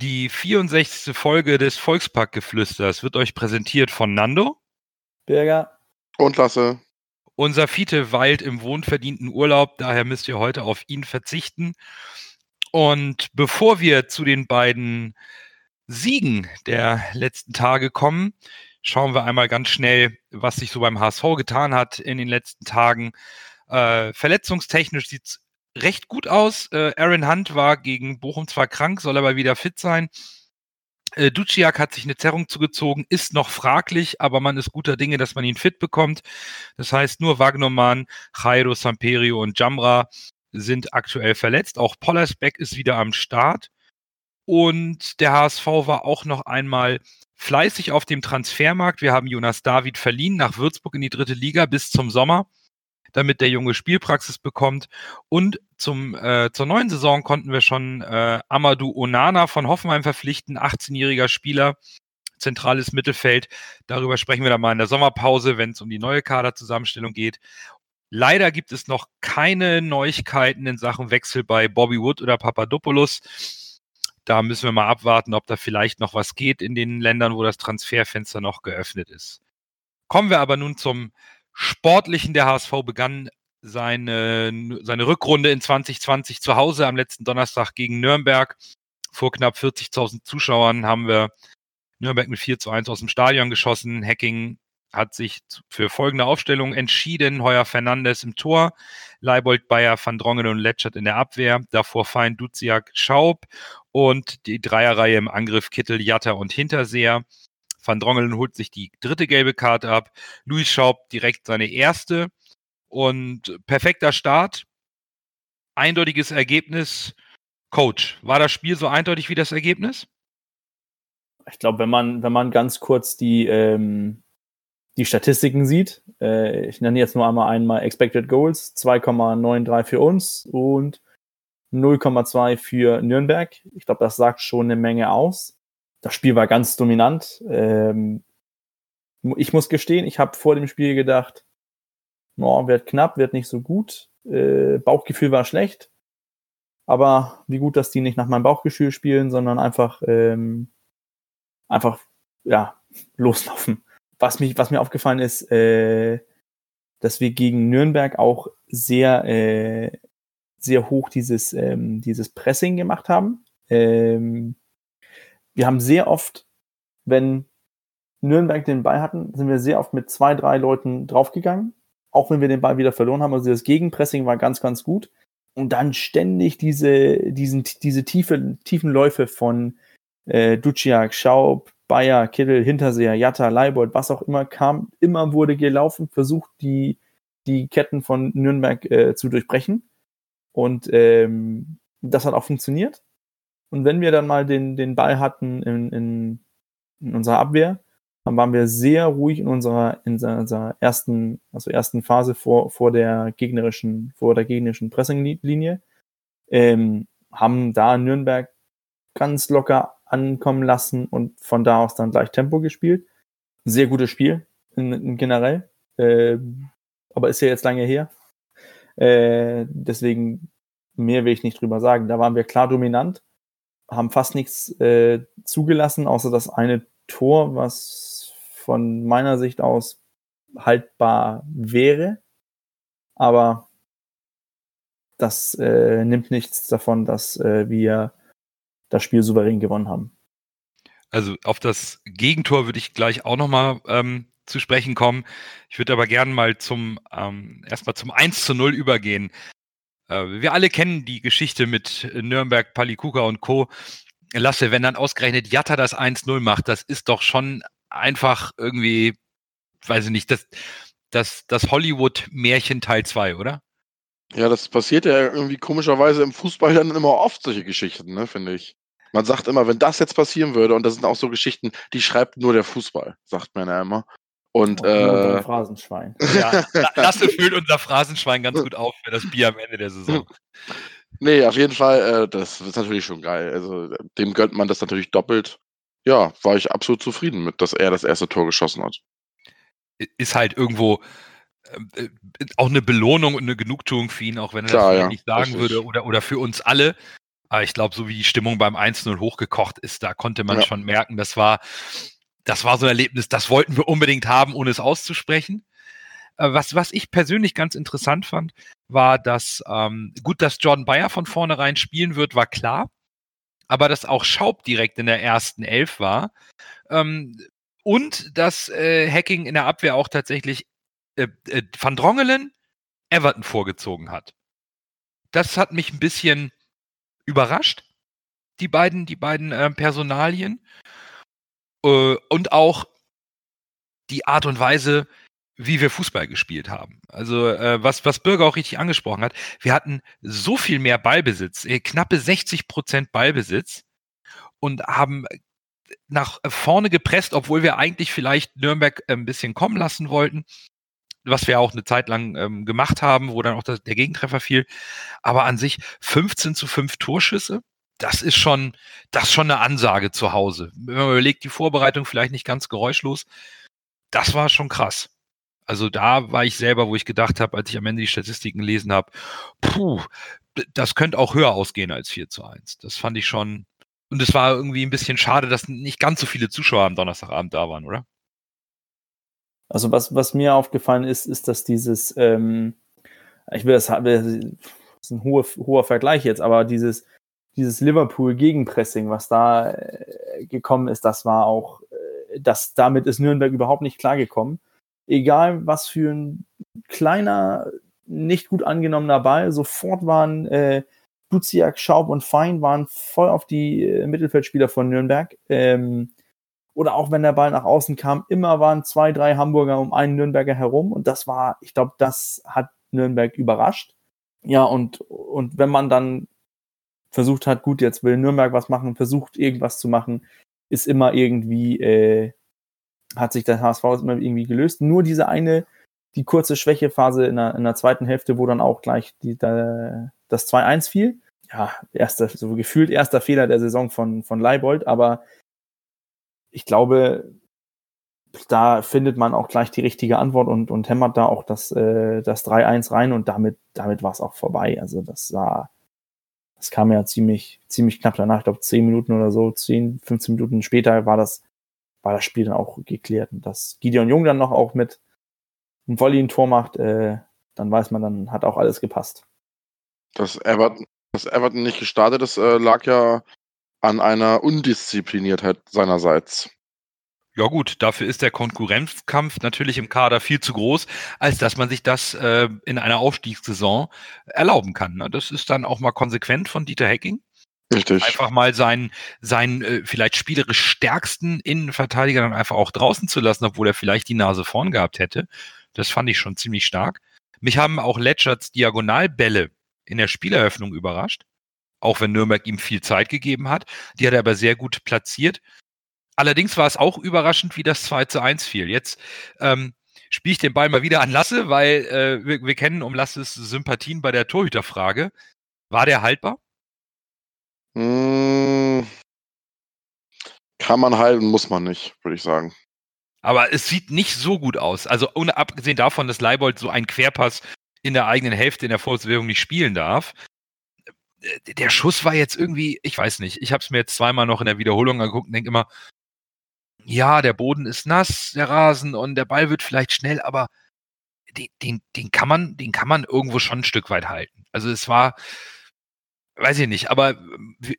Die 64. Folge des Volksparkgeflüsters wird euch präsentiert von Nando. Berger. Und Lasse. Unser Fiete weilt im wohnverdienten Urlaub, daher müsst ihr heute auf ihn verzichten. Und bevor wir zu den beiden Siegen der letzten Tage kommen, schauen wir einmal ganz schnell, was sich so beim HSV getan hat in den letzten Tagen. Äh, verletzungstechnisch sieht es recht gut aus. Äh, Aaron Hunt war gegen Bochum zwar krank, soll aber wieder fit sein. Äh, Duciak hat sich eine Zerrung zugezogen, ist noch fraglich, aber man ist guter Dinge, dass man ihn fit bekommt. Das heißt, nur Wagnermann, Jairo, Samperio und Jamra sind aktuell verletzt. Auch Pollersbeck ist wieder am Start. Und der HSV war auch noch einmal fleißig auf dem Transfermarkt. Wir haben Jonas David verliehen nach Würzburg in die dritte Liga bis zum Sommer damit der Junge Spielpraxis bekommt. Und zum, äh, zur neuen Saison konnten wir schon äh, Amadou Onana von Hoffenheim verpflichten, 18-jähriger Spieler, zentrales Mittelfeld. Darüber sprechen wir dann mal in der Sommerpause, wenn es um die neue Kaderzusammenstellung geht. Leider gibt es noch keine Neuigkeiten in Sachen Wechsel bei Bobby Wood oder Papadopoulos. Da müssen wir mal abwarten, ob da vielleicht noch was geht in den Ländern, wo das Transferfenster noch geöffnet ist. Kommen wir aber nun zum Sportlichen der HSV begann seine, seine Rückrunde in 2020 zu Hause am letzten Donnerstag gegen Nürnberg. Vor knapp 40.000 Zuschauern haben wir Nürnberg mit 4 zu 1 aus dem Stadion geschossen. Hacking hat sich für folgende Aufstellung entschieden. Heuer Fernandes im Tor, Leibold, Bayer, Van Drongen und Letschert in der Abwehr. Davor Fein, Duziak, Schaub und die Dreierreihe im Angriff Kittel, Jatta und Hinterseher. Van Drongelen holt sich die dritte gelbe Karte ab. Luis Schaub direkt seine erste. Und perfekter Start. Eindeutiges Ergebnis. Coach, war das Spiel so eindeutig wie das Ergebnis? Ich glaube, wenn man, wenn man ganz kurz die, ähm, die Statistiken sieht, äh, ich nenne jetzt nur einmal einmal Expected Goals, 2,93 für uns und 0,2 für Nürnberg. Ich glaube, das sagt schon eine Menge aus das Spiel war ganz dominant. Ähm, ich muss gestehen, ich habe vor dem Spiel gedacht, no, wird knapp, wird nicht so gut. Äh, Bauchgefühl war schlecht. Aber wie gut, dass die nicht nach meinem Bauchgefühl spielen, sondern einfach, ähm, einfach, ja, loslaufen. Was, mich, was mir aufgefallen ist, äh, dass wir gegen Nürnberg auch sehr, äh, sehr hoch dieses, ähm, dieses Pressing gemacht haben. Ähm, wir haben sehr oft, wenn Nürnberg den Ball hatten, sind wir sehr oft mit zwei, drei Leuten draufgegangen, auch wenn wir den Ball wieder verloren haben. Also das Gegenpressing war ganz, ganz gut. Und dann ständig diese, diesen, diese tiefe, tiefen Läufe von äh, Duciak, Schaub, Bayer, Kittel, Hinterseher, Jatta, Leibold, was auch immer kam, immer wurde gelaufen, versucht die, die Ketten von Nürnberg äh, zu durchbrechen. Und ähm, das hat auch funktioniert. Und wenn wir dann mal den, den Ball hatten in, in, in unserer Abwehr, dann waren wir sehr ruhig in unserer, in unserer ersten, also ersten Phase vor, vor der gegnerischen, vor der gegnerischen Pressinglinie. Ähm, haben da Nürnberg ganz locker ankommen lassen und von da aus dann gleich Tempo gespielt. Sehr gutes Spiel in, in generell. Äh, aber ist ja jetzt lange her. Äh, deswegen mehr will ich nicht drüber sagen. Da waren wir klar dominant haben fast nichts äh, zugelassen, außer das eine Tor, was von meiner Sicht aus haltbar wäre. Aber das äh, nimmt nichts davon, dass äh, wir das Spiel souverän gewonnen haben. Also auf das Gegentor würde ich gleich auch nochmal ähm, zu sprechen kommen. Ich würde aber gerne mal zum ähm, erstmal zum 1 zu 0 übergehen. Äh, wir alle kennen die Geschichte mit Nürnberg, Palikuka und Co. Lasse, wenn dann ausgerechnet Jatta das 1-0 macht, das ist doch schon einfach irgendwie, weiß ich nicht, das, das, das Hollywood-Märchen Teil 2, oder? Ja, das passiert ja irgendwie komischerweise im Fußball dann immer oft, solche Geschichten, ne, finde ich. Man sagt immer, wenn das jetzt passieren würde, und das sind auch so Geschichten, die schreibt nur der Fußball, sagt man ja immer. Und, nur äh, Phrasenschwein. Ja, La- Lasse füllt unser Phrasenschwein ganz gut auf für das Bier am Ende der Saison. nee, auf jeden Fall, äh, das ist natürlich schon geil. Also, dem gönnt man das natürlich doppelt. Ja, war ich absolut zufrieden mit, dass er das erste Tor geschossen hat. Ist halt irgendwo ähm, äh, auch eine Belohnung und eine Genugtuung für ihn, auch wenn er Klar, das ja, nicht sagen richtig. würde oder, oder für uns alle. Aber ich glaube, so wie die Stimmung beim 1-0 hochgekocht ist, da konnte man Ja. schon merken, das war, das war so ein Erlebnis, das wollten wir unbedingt haben, ohne es auszusprechen. Äh, Was, was ich persönlich ganz interessant fand, war, dass ähm, gut, dass Jordan Bayer von vornherein spielen wird, war klar. Aber dass auch Schaub direkt in der ersten Elf war. Ähm, und dass äh, Hacking in der Abwehr auch tatsächlich äh, äh, Van Drongelen Everton vorgezogen hat. Das hat mich ein bisschen überrascht, die beiden, die beiden äh, Personalien. Äh, und auch die Art und Weise, wie wir Fußball gespielt haben. Also äh, was, was Bürger auch richtig angesprochen hat, wir hatten so viel mehr Ballbesitz, äh, knappe 60 Prozent Ballbesitz und haben nach vorne gepresst, obwohl wir eigentlich vielleicht Nürnberg äh, ein bisschen kommen lassen wollten, was wir auch eine Zeit lang ähm, gemacht haben, wo dann auch das, der Gegentreffer fiel. Aber an sich 15 zu 5 Torschüsse, das ist schon, das ist schon eine Ansage zu Hause. Wenn man überlegt, die Vorbereitung vielleicht nicht ganz geräuschlos, das war schon krass. Also da war ich selber, wo ich gedacht habe, als ich am Ende die Statistiken gelesen habe, puh, das könnte auch höher ausgehen als 4 zu 1. Das fand ich schon. Und es war irgendwie ein bisschen schade, dass nicht ganz so viele Zuschauer am Donnerstagabend da waren, oder? Also was, was mir aufgefallen ist, ist, dass dieses, ähm, ich will das, das ist ein hoher, hoher Vergleich jetzt, aber dieses, dieses Liverpool-Gegenpressing, was da äh, gekommen ist, das war auch, äh, das, damit ist Nürnberg überhaupt nicht klargekommen. Egal, was für ein kleiner, nicht gut angenommener Ball, sofort waren äh, Duziak, Schaub und Fein waren voll auf die äh, Mittelfeldspieler von Nürnberg. Ähm, oder auch wenn der Ball nach außen kam, immer waren zwei, drei Hamburger um einen Nürnberger herum. Und das war, ich glaube, das hat Nürnberg überrascht. Ja, und, und wenn man dann versucht hat, gut, jetzt will Nürnberg was machen, versucht irgendwas zu machen, ist immer irgendwie, äh, hat sich der HSV immer irgendwie gelöst. Nur diese eine, die kurze Schwächephase in der, in der zweiten Hälfte, wo dann auch gleich die, da, das 2-1 fiel. Ja, erster, so gefühlt erster Fehler der Saison von, von Leibold, aber ich glaube, da findet man auch gleich die richtige Antwort und, und hämmert da auch das, äh, das 3-1 rein und damit, damit war es auch vorbei. Also das war, das kam ja ziemlich, ziemlich knapp danach, ich glaube 10 Minuten oder so, 10, 15 Minuten später war das, war das Spiel dann auch geklärt. Und dass Gideon Jung dann noch auch mit einem Volley ein Tor macht, äh, dann weiß man, dann hat auch alles gepasst. Dass Everton, dass Everton nicht gestartet ist, äh, lag ja an einer Undiszipliniertheit seinerseits. Ja gut, dafür ist der Konkurrenzkampf natürlich im Kader viel zu groß, als dass man sich das äh, in einer Aufstiegssaison erlauben kann. Ne? Das ist dann auch mal konsequent von Dieter Hecking. Richtig. Einfach mal seinen, seinen äh, vielleicht spielerisch stärksten Innenverteidiger dann einfach auch draußen zu lassen, obwohl er vielleicht die Nase vorn gehabt hätte. Das fand ich schon ziemlich stark. Mich haben auch Letscherts Diagonalbälle in der Spieleröffnung überrascht. Auch wenn Nürnberg ihm viel Zeit gegeben hat. Die hat er aber sehr gut platziert. Allerdings war es auch überraschend, wie das 2 zu 1 fiel. Jetzt ähm, spiele ich den Ball mal wieder an Lasse, weil äh, wir, wir kennen um Lasses Sympathien bei der Torhüterfrage. War der haltbar? Mm, kann man halten, muss man nicht, würde ich sagen. Aber es sieht nicht so gut aus. Also ohne abgesehen davon, dass Leibold so einen Querpass in der eigenen Hälfte in der Vorwärtsbewegung nicht spielen darf. Äh, Der Schuss war jetzt irgendwie, ich weiß nicht, ich habe es mir jetzt zweimal noch in der Wiederholung angeguckt und denke immer, ja, der Boden ist nass, der Rasen und der Ball wird vielleicht schnell, aber den, den, den kann man, den kann man irgendwo schon ein Stück weit halten. Also es war, weiß ich nicht, aber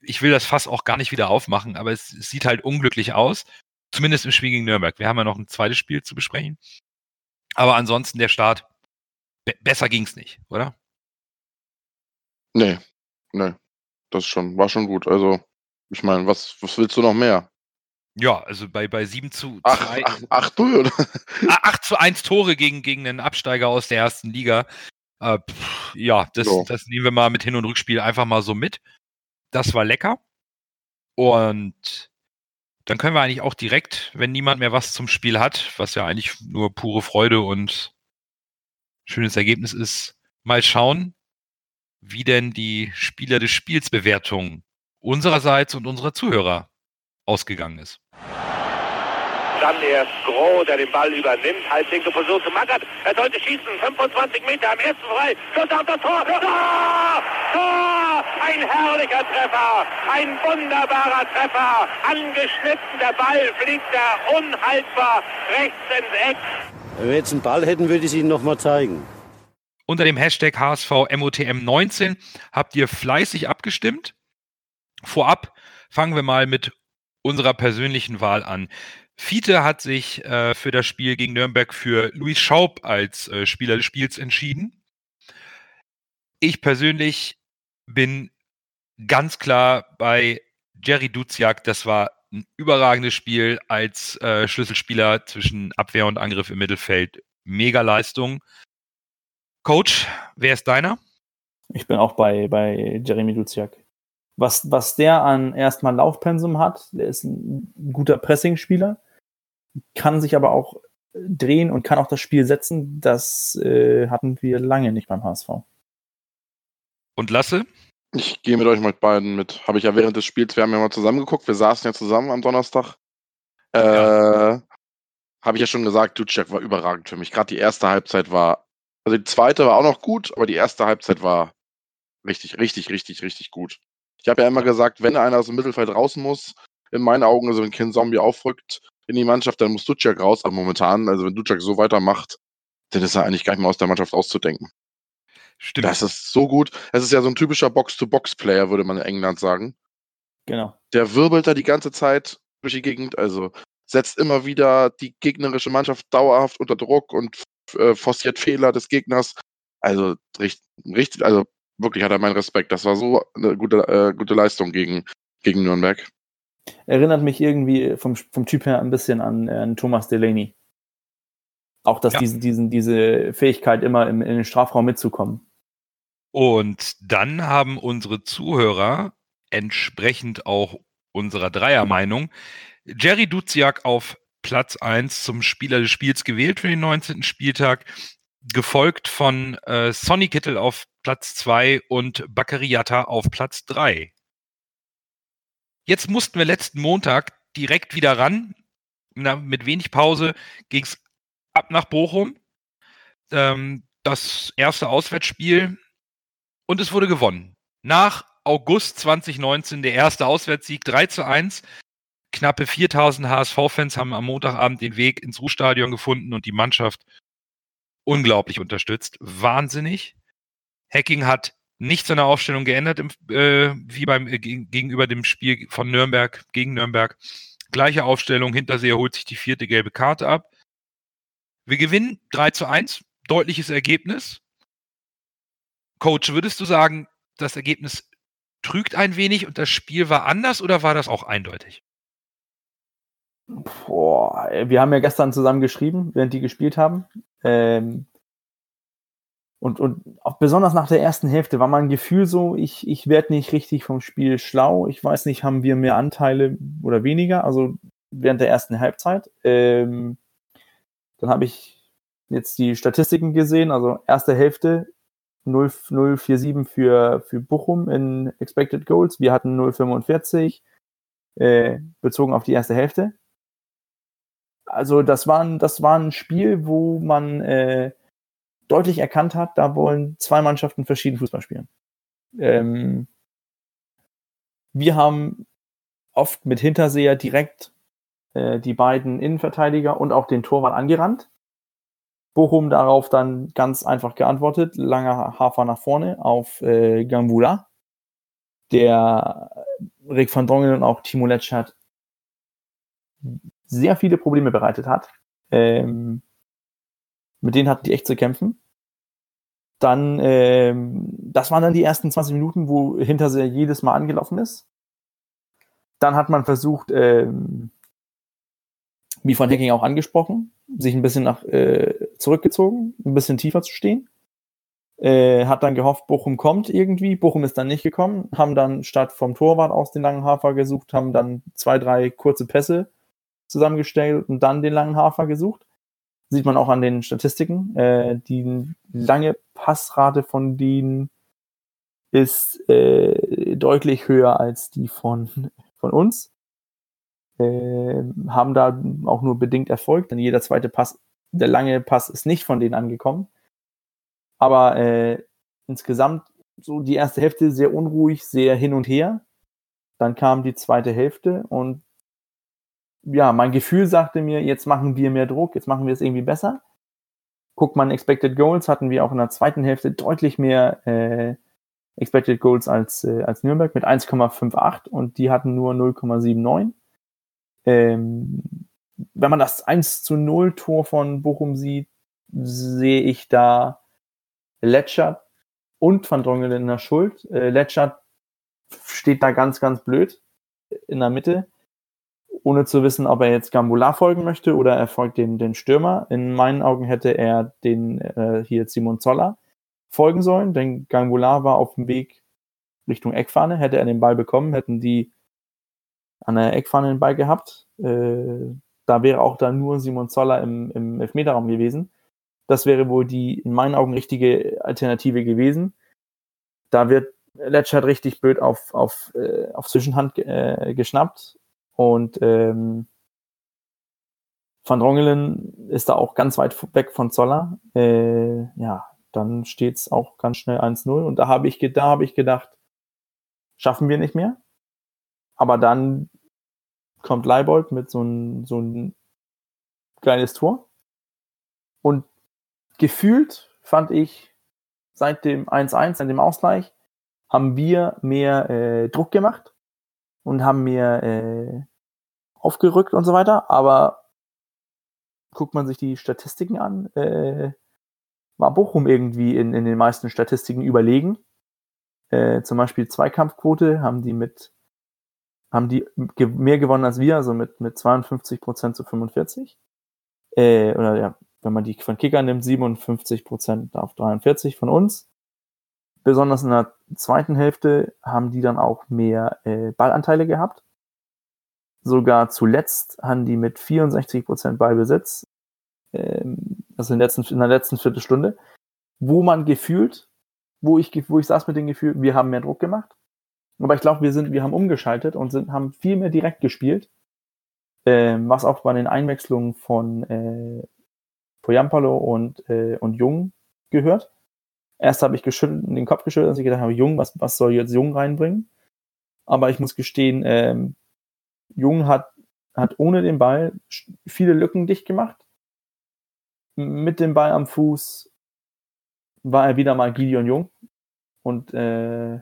ich will das Fass auch gar nicht wieder aufmachen, aber es, es sieht halt unglücklich aus. Zumindest im Spiel gegen Nürnberg. Wir haben ja noch ein zweites Spiel zu besprechen. Aber ansonsten der Start, be besser ging's nicht, oder? Nee, nee. Das schon, war schon gut. Also, ich meine, was, was willst du noch mehr? Ja, also bei, bei 7 zu 2, Ach, ach, ach du, oder? 8 zu 1 Tore gegen, gegen einen Absteiger aus der ersten Liga. Äh, pff, ja, das, So. das nehmen wir mal mit Hin- und Rückspiel einfach mal so mit. Das war lecker. Und dann können wir eigentlich auch direkt, wenn niemand mehr was zum Spiel hat, was ja eigentlich nur pure Freude und schönes Ergebnis ist, mal schauen, wie denn die Spieler des Spiels Bewertung unsererseits und unserer Zuhörer ausgegangen ist. Dann erst Groh, der den Ball übernimmt, halblinke Position zu Magath. Er sollte schießen, 25 Meter am ersten frei. Schuss auf das Tor. Tor! Tor! Ein herrlicher Treffer, ein wunderbarer Treffer. Angeschnitten, der Ball fliegt da unhaltbar rechts ins Eck. Wenn wir jetzt einen Ball hätten, würde ich es Ihnen nochmal zeigen. Unter dem Hashtag HSVMOTM19 habt ihr fleißig abgestimmt. Vorab fangen wir mal mit unserer persönlichen Wahl an. Fiete hat sich äh, für das Spiel gegen Nürnberg für Luis Schaub als äh, Spieler des Spiels entschieden. Ich persönlich bin ganz klar bei Jerry Duziak. Das war ein überragendes Spiel als äh, Schlüsselspieler zwischen Abwehr und Angriff im Mittelfeld. Mega Leistung. Coach, wer ist deiner? Ich bin auch bei, bei Jeremy Duziak. Was, was der an erstmal Laufpensum hat, der ist ein guter Pressing-Spieler kann sich aber auch drehen und kann auch das Spiel setzen. Das äh, hatten wir lange nicht beim HSV. Und Lasse? Ich gehe mit euch mit beiden mit. Habe ich ja während des Spiels, wir haben ja mal zusammen geguckt, wir saßen ja zusammen am Donnerstag. Äh, ja. Habe ich ja schon gesagt, Ducek war überragend für mich. Gerade die erste Halbzeit war, also die zweite war auch noch gut, aber die erste Halbzeit war richtig, richtig, richtig, richtig gut. Ich habe ja immer gesagt, wenn einer aus dem Mittelfeld raus muss, in meinen Augen, also wenn Ken Zombie aufrückt, in die Mannschaft, dann muss Ducek raus. Aber momentan, also wenn Ducek so weitermacht, dann ist er eigentlich gar nicht mehr aus der Mannschaft auszudenken. Stimmt. Das ist so gut. Es ist ja so ein typischer Box-to-Box-Player, würde man in England sagen. Genau. Der wirbelt da die ganze Zeit durch die Gegend, also setzt immer wieder die gegnerische Mannschaft dauerhaft unter Druck und äh, forciert Fehler des Gegners. Also richtig, also wirklich hat er meinen Respekt. Das war so eine gute, äh, gute Leistung gegen, gegen Nürnberg. Erinnert mich irgendwie vom, vom Typ her ein bisschen an, äh, Thomas Delaney. Auch, dass ja. diese, diesen, diese Fähigkeit immer im, in den Strafraum mitzukommen. Und dann haben unsere Zuhörer entsprechend auch unserer Dreiermeinung Jerry Duziak auf Platz 1 zum Spieler des Spiels gewählt für den 19. Spieltag, gefolgt von äh, Sonny Kittel auf Platz 2 und Bakariata auf Platz 3. Jetzt mussten wir letzten Montag direkt wieder ran. Na, mit wenig Pause ging es ab nach Bochum. Ähm, das erste Auswärtsspiel. Und es wurde gewonnen. Nach August 2019 der erste Auswärtssieg 3 zu 1. Knappe 4000 HSV-Fans haben am Montagabend den Weg ins Ruhstadion gefunden und die Mannschaft unglaublich unterstützt. Wahnsinnig. Hacking hat nichts seiner Aufstellung geändert, im, äh, wie beim äh, gegenüber dem Spiel von Nürnberg gegen Nürnberg. Gleiche Aufstellung, Hinterseher holt sich die vierte gelbe Karte ab. Wir gewinnen 3 zu 1, deutliches Ergebnis. Coach, würdest du sagen, das Ergebnis trügt ein wenig und das Spiel war anders oder war das auch eindeutig? Boah, wir haben ja gestern zusammen geschrieben, während die gespielt haben. Ähm, und, und auch besonders nach der ersten Hälfte war mein Gefühl so, ich, ich werde nicht richtig vom Spiel schlau. Ich weiß nicht, haben wir mehr Anteile oder weniger, also während der ersten Halbzeit. Ähm, dann habe ich jetzt die Statistiken gesehen, also erste Hälfte 0,047 für, für Bochum in Expected Goals. Wir hatten 0,45 äh, bezogen auf die erste Hälfte. Also das war ein, das war ein Spiel, wo man äh, deutlich erkannt hat, da wollen zwei Mannschaften verschieden Fußball spielen. Ähm, wir haben oft mit Hinterseher direkt äh, die beiden Innenverteidiger und auch den Torwart angerannt. Bochum darauf dann ganz einfach geantwortet, langer Hafer nach vorne auf äh, Gambula, der Rick van Dongen und auch Timo Letschert sehr viele Probleme bereitet hat. Ähm, mit denen hatten die echt zu kämpfen. Dann, ähm, das waren dann die ersten 20 Minuten, wo Hinterseher jedes Mal angelaufen ist. Dann hat man versucht, ähm, wie von Hacking auch angesprochen, sich ein bisschen nach äh, zurückgezogen, ein bisschen tiefer zu stehen. Äh, hat dann gehofft, Bochum kommt irgendwie. Bochum ist dann nicht gekommen, haben dann statt vom Torwart aus den langen Hafer gesucht, haben dann zwei, drei kurze Pässe zusammengestellt und dann den langen Hafer gesucht. Sieht man auch an den Statistiken. Äh, die lange Passrate von denen ist äh, deutlich höher als die von, von uns. Äh, haben da auch nur bedingt Erfolg, denn jeder zweite Pass, der lange Pass ist nicht von denen angekommen. Aber äh, insgesamt so die erste Hälfte sehr unruhig, sehr hin und her. Dann kam die zweite Hälfte und ja, mein Gefühl sagte mir, jetzt machen wir mehr Druck, jetzt machen wir es irgendwie besser. Guckt man Expected Goals, hatten wir auch in der zweiten Hälfte deutlich mehr äh, Expected Goals als, äh, als Nürnberg mit 1,58 und die hatten nur 0,79. Ähm, wenn man das 1 zu 0 Tor von Bochum sieht, sehe ich da Letschert und Van Drongelen in der Schuld. Äh, Letschert steht da ganz, ganz blöd in der Mitte, ohne zu wissen, ob er jetzt Gambula folgen möchte oder er folgt den, den Stürmer. In meinen Augen hätte er den äh, hier Simon Zoller folgen sollen, denn Gambula war auf dem Weg Richtung Eckfahne. Hätte er den Ball bekommen, hätten die an der Eckfahne den Ball gehabt. Äh, da wäre auch dann nur Simon Zoller im, im Elfmeterraum gewesen. Das wäre wohl die in meinen Augen richtige Alternative gewesen. Da wird Letschert richtig blöd auf, auf, äh, auf Zwischenhand äh, geschnappt und ähm, Van Drongelen ist da auch ganz weit weg von Zoller. Äh, ja, dann steht es auch ganz schnell 1-0 und da habe ich, hab ich gedacht, schaffen wir nicht mehr. Aber dann kommt Leibold mit so ein, so ein kleines Tor und gefühlt fand ich seit dem 1-1, seit dem Ausgleich, haben wir mehr äh, Druck gemacht und haben mehr äh, aufgerückt und so weiter. Aber guckt man sich die Statistiken an, äh, war Bochum irgendwie in, in den meisten Statistiken überlegen. Äh, zum Beispiel Zweikampfquote haben die mit haben die mehr gewonnen als wir, also mit, mit 52% zu 45. Äh, oder ja, wenn man die von Kicker nimmt, 57% auf 43 von uns. Besonders in der zweiten Hälfte haben die dann auch mehr äh, Ballanteile gehabt. Sogar zuletzt haben die mit 64 Ballbesitz, ähm, also in der, letzten, in der letzten Viertelstunde, wo man gefühlt, wo ich, wo ich saß mit dem Gefühl, wir haben mehr Druck gemacht. Aber ich glaube, wir sind, wir haben umgeschaltet und sind, haben viel mehr direkt gespielt. Ähm, was auch bei den Einwechslungen von äh, Poyampalo und, äh, und Jung gehört. Erst habe ich geschüttelt, den Kopf geschüttelt, als ich gedacht habe, Jung, was, was soll jetzt Jung reinbringen? Aber ich muss gestehen, ähm, Jung hat, hat ohne den Ball viele Lücken dicht gemacht. Mit dem Ball am Fuß war er wieder mal Gideon Jung. Und äh,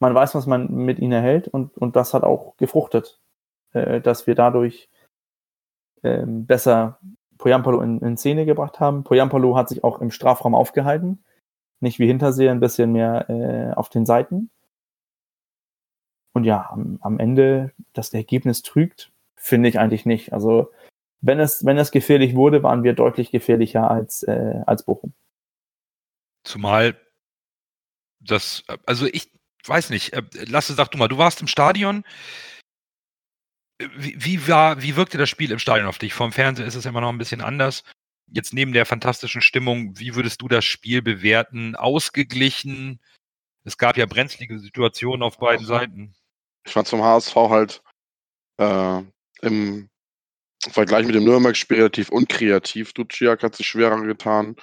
man weiß, was man mit ihm erhält. Und, und das hat auch gefruchtet, äh, dass wir dadurch ähm, besser Poyampalo in, in Szene gebracht haben. Poyampalo hat sich auch im Strafraum aufgehalten. Nicht wie Hinterseher, ein bisschen mehr äh, auf den Seiten. Und ja, am, am Ende, dass das Ergebnis trügt, finde ich eigentlich nicht. Also, wenn es, wenn es gefährlich wurde, waren wir deutlich gefährlicher als, äh, als Bochum. Zumal das, also ich weiß nicht, äh, Lasse, sag du mal, du warst im Stadion. Wie, wie, war, wie wirkte das Spiel im Stadion auf dich? Vom Fernseher ist es immer noch ein bisschen anders. Jetzt neben der fantastischen Stimmung, wie würdest du das Spiel bewerten? Ausgeglichen? Es gab ja brenzlige Situationen auf beiden Seiten. Ich fand zum HSV halt äh, im Vergleich mit dem Nürnberg-Spiel relativ unkreativ. Duciak hat sich schwerer getan.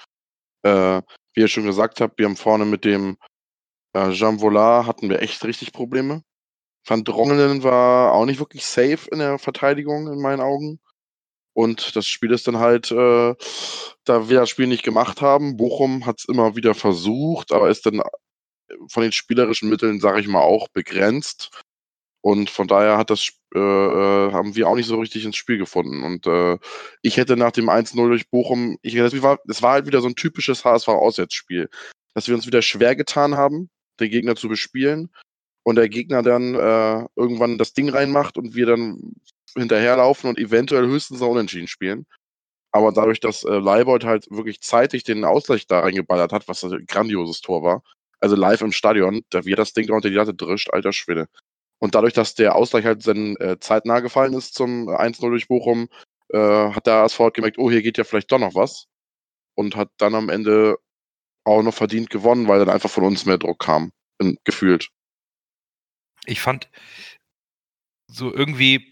Äh, wie ihr schon gesagt habt, wir haben vorne mit dem äh, Jean Vollard hatten wir echt richtig Probleme. Van Drongelen war auch nicht wirklich safe in der Verteidigung in meinen Augen. Und das Spiel ist dann halt, äh, da wir das Spiel nicht gemacht haben, Bochum hat es immer wieder versucht, aber ist dann äh, von den spielerischen Mitteln, sage ich mal, auch begrenzt. Und von daher hat das, äh, äh, haben wir auch nicht so richtig ins Spiel gefunden. Und äh, ich hätte nach dem 1-0 durch Bochum, ich, das, war, das war halt wieder so ein typisches HSV-Auswärtsspiel, dass wir uns wieder schwer getan haben, den Gegner zu bespielen und der Gegner dann äh, irgendwann das Ding reinmacht und wir dann hinterherlaufen und eventuell höchstens noch unentschieden spielen. Aber dadurch, dass äh, Leibold halt wirklich zeitig den Ausgleich da reingeballert hat, was ein grandioses Tor war, also live im Stadion, da wie er das Ding da unter die Latte drischt, alter Schwede. Und dadurch, dass der Ausgleich halt dann äh, zeitnah gefallen ist zum 1-0 durch Bochum, äh, hat der ASV halt gemerkt, oh, hier geht ja vielleicht doch noch was. Und hat dann am Ende auch noch verdient gewonnen, weil dann einfach von uns mehr Druck kam, in, gefühlt. Ich fand so irgendwie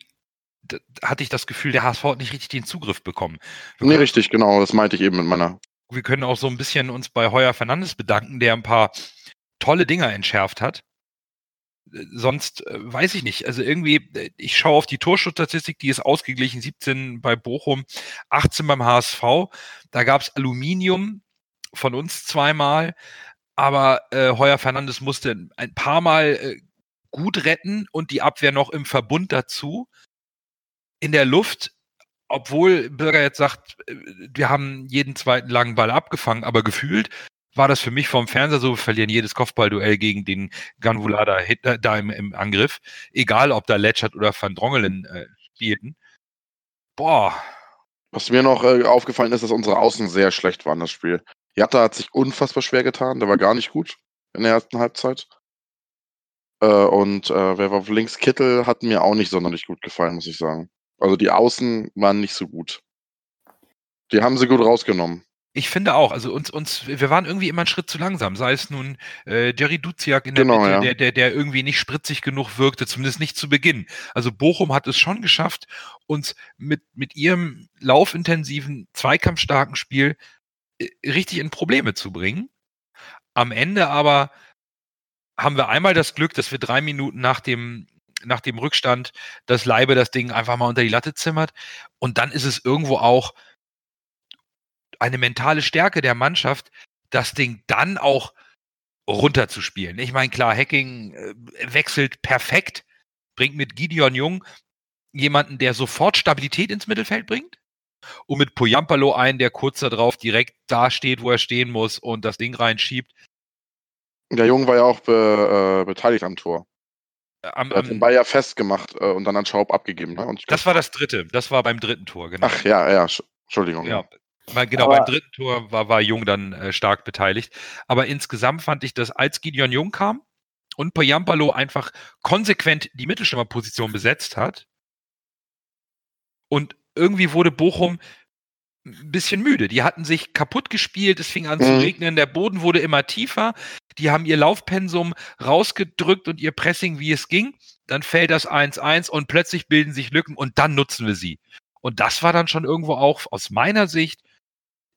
hatte ich das Gefühl, der HSV hat nicht richtig den Zugriff bekommen. Wir nee, richtig, genau, das meinte ich eben mit meiner. Wir können auch so ein bisschen uns bei Heuer Fernandes bedanken, der ein paar tolle Dinger entschärft hat. Äh, sonst äh, weiß ich nicht. Also irgendwie, äh, ich schaue auf die Torschussstatistik, die ist ausgeglichen, 17 bei Bochum, 18 beim HSV. Da gab es Aluminium von uns zweimal, aber äh, Heuer Fernandes musste ein paar Mal äh, gut retten und die Abwehr noch im Verbund dazu. In der Luft obwohl Bürger jetzt sagt, wir haben jeden zweiten langen Ball abgefangen, aber gefühlt war das für mich vom Fernseher so, wir verlieren jedes Kopfballduell gegen den Ganvulada da, da im, im, Angriff. Egal, ob da Letschert oder Van Drongelen äh, spielten. Boah. Was mir noch äh, aufgefallen ist, dass unsere Außen sehr schlecht waren, das Spiel. Jatta hat sich unfassbar schwer getan, der war gar nicht gut in der ersten Halbzeit. Äh, und äh, wer war auf links? Kittel hat mir auch nicht sonderlich gut gefallen, muss ich sagen. Also die Außen waren nicht so gut. Die haben sie gut rausgenommen. Ich finde auch, also uns, uns, wir waren irgendwie immer einen Schritt zu langsam. Sei es nun äh, Jerry Duziak in der genau, Mitte, ja. der, der, der irgendwie nicht spritzig genug wirkte, zumindest nicht zu Beginn. Also Bochum hat es schon geschafft, uns mit, mit ihrem laufintensiven, zweikampfstarken Spiel äh, richtig in Probleme zu bringen. Am Ende aber haben wir einmal das Glück, dass wir drei Minuten nach dem, nach dem Rückstand das Leibe das Ding einfach mal unter die Latte zimmert. Und dann ist es irgendwo auch eine mentale Stärke der Mannschaft, das Ding dann auch runterzuspielen. Ich meine, klar, Hacking äh, wechselt perfekt, bringt mit Gideon Jung jemanden, der sofort Stabilität ins Mittelfeld bringt und mit Poyampalo einen, der kurz darauf direkt da steht, wo er stehen muss und das Ding reinschiebt. Der Jung war ja auch be, äh, beteiligt am Tor. Äh, am, er hat den Ball ja festgemacht äh, und dann an Schaub abgegeben. Ne? das war das dritte. Das war beim dritten Tor, genau. Ach ja, ja, Entschuldigung. Ja, Genau, aber beim dritten Tor war, war Jung dann äh, stark beteiligt. Aber insgesamt fand ich, dass als Gideon Jung kam und Poyampalo einfach konsequent die Mittelstürmerposition besetzt hat und irgendwie wurde Bochum ein bisschen müde. Die hatten sich kaputt gespielt, es fing an mhm. zu regnen, der Boden wurde immer tiefer, die haben ihr Laufpensum rausgedrückt und ihr Pressing, wie es ging. Dann fällt das 1-1 und plötzlich bilden sich Lücken und dann nutzen wir sie. Und das war dann schon irgendwo auch aus meiner Sicht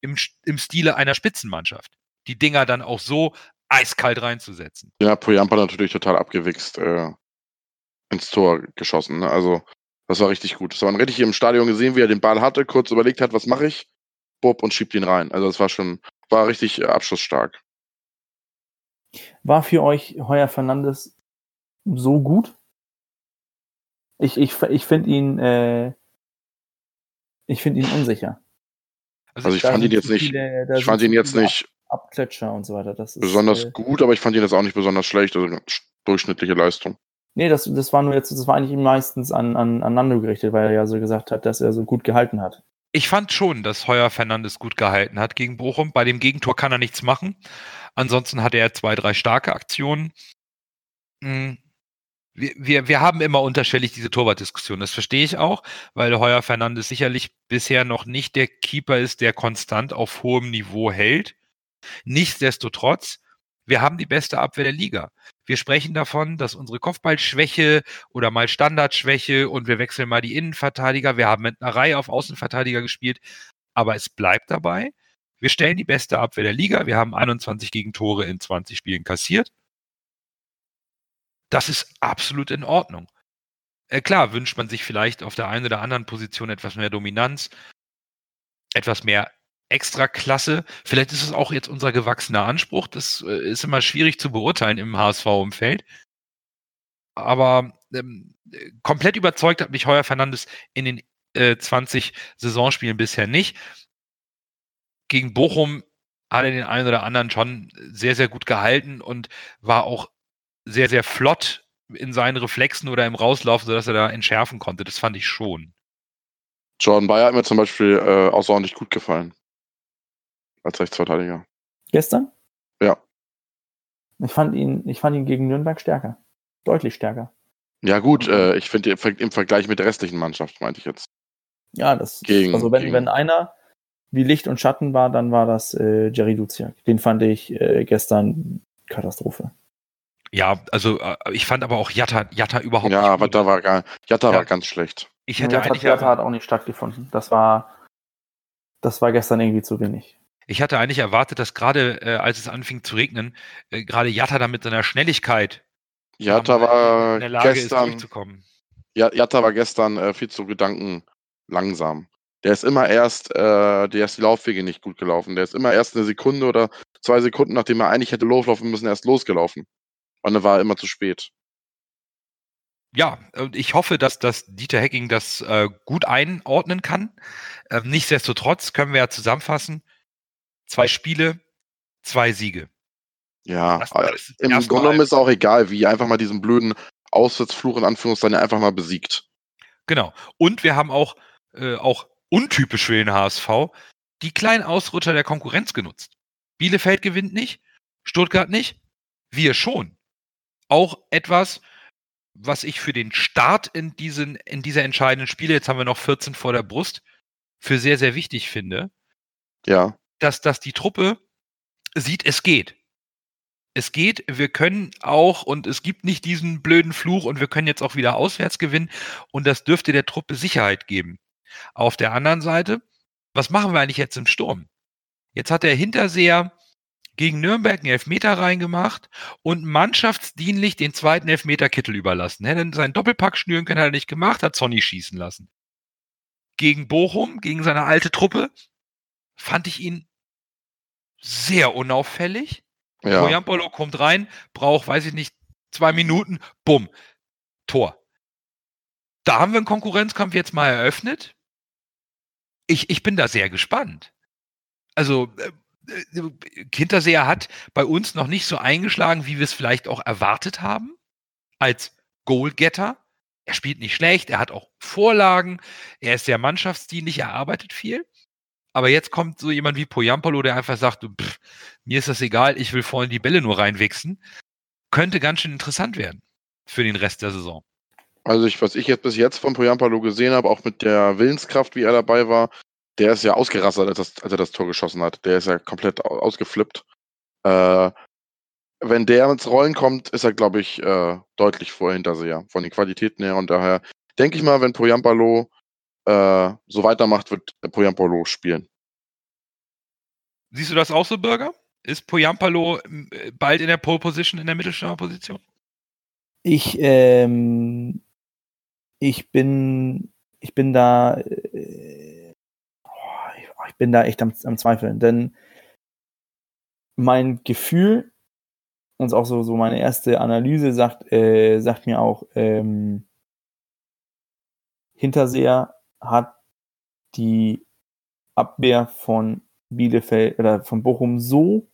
im, im Stile einer Spitzenmannschaft, die Dinger dann auch so eiskalt reinzusetzen. Ja, Poyampa natürlich total abgewichst äh, ins Tor geschossen. Ne? Also, das war richtig gut. Das war richtig im Stadion gesehen, wie er den Ball hatte, kurz überlegt hat, was mache ich? Bob und schiebt ihn rein. Also, das war schon, war richtig äh, abschlussstark. War für euch Heuer Fernandes so gut? Ich, ich, ich finde ihn, äh, ich finde ihn unsicher. Also, also ich fand ihn jetzt nicht, viele, ich fand ihn jetzt nicht Abkletscher und so weiter. Das ist, besonders äh, gut, aber ich fand ihn jetzt auch nicht besonders schlecht. Also durchschnittliche Leistung. Nee, das, das war nur jetzt, das war eigentlich meistens an, an, an Nando gerichtet, weil er ja so gesagt hat, dass er so gut gehalten hat. Ich fand schon, dass Heuer Fernandes gut gehalten hat gegen Bochum. Bei dem Gegentor kann er nichts machen. Ansonsten hatte er zwei, drei starke Aktionen. Hm wir, wir, wir haben immer unterschwellig diese Torwartdiskussion. Das verstehe ich auch, weil Heuer Fernandes sicherlich bisher noch nicht der Keeper ist, der konstant auf hohem Niveau hält. Nichtsdestotrotz, wir haben die beste Abwehr der Liga. Wir sprechen davon, dass unsere Kopfballschwäche oder mal Standardschwäche und wir wechseln mal die Innenverteidiger. Wir haben mit einer Reihe auf Außenverteidiger gespielt, aber es bleibt dabei. Wir stellen die beste Abwehr der Liga. Wir haben 21 Gegentore in 20 Spielen kassiert. Das ist absolut in Ordnung. Äh, klar, wünscht man sich vielleicht auf der einen oder anderen Position etwas mehr Dominanz, etwas mehr Extraklasse. Vielleicht ist es auch jetzt unser gewachsener Anspruch. Das äh, ist immer schwierig zu beurteilen im HSV-Umfeld. Aber ähm, komplett überzeugt hat mich Heuer Fernandes in den äh, 20 Saisonspielen bisher nicht. Gegen Bochum hat er den einen oder anderen schon sehr, sehr gut gehalten und war auch sehr, sehr flott in seinen Reflexen oder im Rauslaufen, sodass er da entschärfen konnte. Das fand ich schon. Jordan Bayer hat mir zum Beispiel äh, außerordentlich gut gefallen. Als Rechtsverteidiger. Gestern? Ja. Ich fand ihn, ich fand ihn gegen Nürnberg stärker. Deutlich stärker. Ja, gut, Mhm. äh, ich finde im Vergleich mit der restlichen Mannschaft, meinte ich jetzt. Ja, das Gegen- also wenn, gegen- wenn einer wie Licht und Schatten war, dann war das äh, Jerry Duziak. Den fand ich äh, gestern Katastrophe. Ja, also äh, ich fand aber auch Jatta, Jatta überhaupt Ja, nicht aber gut. da war gar, Jatta Ja. war ganz schlecht. Ich hätte Ja, eigentlich Theater hat auch nicht stattgefunden. Das war, das war gestern irgendwie zu wenig. Ich hatte eigentlich erwartet, dass gerade äh, als es anfing zu regnen, äh, gerade Jatta da mit seiner Schnelligkeit Jatta war in der Lage ist, gestern, durchzukommen. Ja- Jatta war gestern äh, viel zu Gedanken langsam. Der ist immer erst, äh, der ist die Laufwege nicht gut gelaufen. Der ist immer erst eine Sekunde oder zwei Sekunden, nachdem er eigentlich hätte loslaufen müssen, erst losgelaufen. Und dann war er immer zu spät. Ja, ich hoffe, dass, dass Dieter Hecking das äh, gut einordnen kann. Ähm, nichtsdestotrotz können wir ja zusammenfassen, zwei Spiele, zwei Siege. Ja, Das- äh, das im Grunde genommen ist auch egal, wie einfach mal diesen blöden Auswärtsfluch in Anführungszeichen einfach mal besiegt. Genau. Und wir haben auch, äh, auch untypisch für den HSV, die kleinen Ausrutscher der Konkurrenz genutzt. Bielefeld gewinnt nicht, Stuttgart nicht, wir schon. Auch etwas, was ich für den Start in, diesen, in dieser entscheidenden Spiele, jetzt haben wir noch 14 vor der Brust, für sehr, sehr wichtig finde, Ja, dass, dass die Truppe sieht, es geht. Es geht, wir können auch, und es gibt nicht diesen blöden Fluch und wir können jetzt auch wieder auswärts gewinnen und das dürfte der Truppe Sicherheit geben. Auf der anderen Seite, was machen wir eigentlich jetzt im Sturm? Jetzt hat der Hinterseher gegen Nürnberg einen Elfmeter reingemacht und mannschaftsdienlich den zweiten Elfmeter Kittel überlassen. Hätte seinen Doppelpack schnüren können, hat er nicht gemacht, hat Sonny schießen lassen. Gegen Bochum, gegen seine alte Truppe, fand ich ihn sehr unauffällig. ja. Poyampolo kommt rein, braucht, weiß ich nicht, zwei Minuten, bumm, Tor. Da haben wir einen Konkurrenzkampf jetzt mal eröffnet. Ich, ich bin da sehr gespannt. Also, äh, Hinterseher hat bei uns noch nicht so eingeschlagen, wie wir es vielleicht auch erwartet haben, als Goalgetter. Er spielt nicht schlecht, er hat auch Vorlagen, er ist sehr mannschaftsdienlich, er arbeitet viel. Aber jetzt kommt so jemand wie Poyampolo, der einfach sagt, pff, mir ist das egal, ich will vorhin die Bälle nur reinwichsen. Könnte ganz schön interessant werden für den Rest der Saison. Also ich, was ich jetzt bis jetzt von Poyampalo gesehen habe, auch mit der Willenskraft, wie er dabei war, der ist ja ausgerastet, als, das, als er das Tor geschossen hat. Der ist ja komplett au- ausgeflippt. Äh, wenn der ins Rollen kommt, ist er, glaube ich, äh, deutlich vor Hinterseher, von den Qualitäten her. Und daher denke ich mal, wenn Poyampalo äh, so weitermacht, wird Poyampalo spielen. Siehst du das auch so, Bürger? Ist Poyampalo äh, bald in der Pole Position, in der Mittelstürmerposition? Ich, ähm, ich bin, ich bin da, äh, oh, ich, ich bin da echt am, am Zweifeln, denn mein Gefühl und auch so, so meine erste Analyse sagt, äh, sagt mir auch, ähm, Hinterseher hat die Abwehr von Bielefeld oder von Bochum so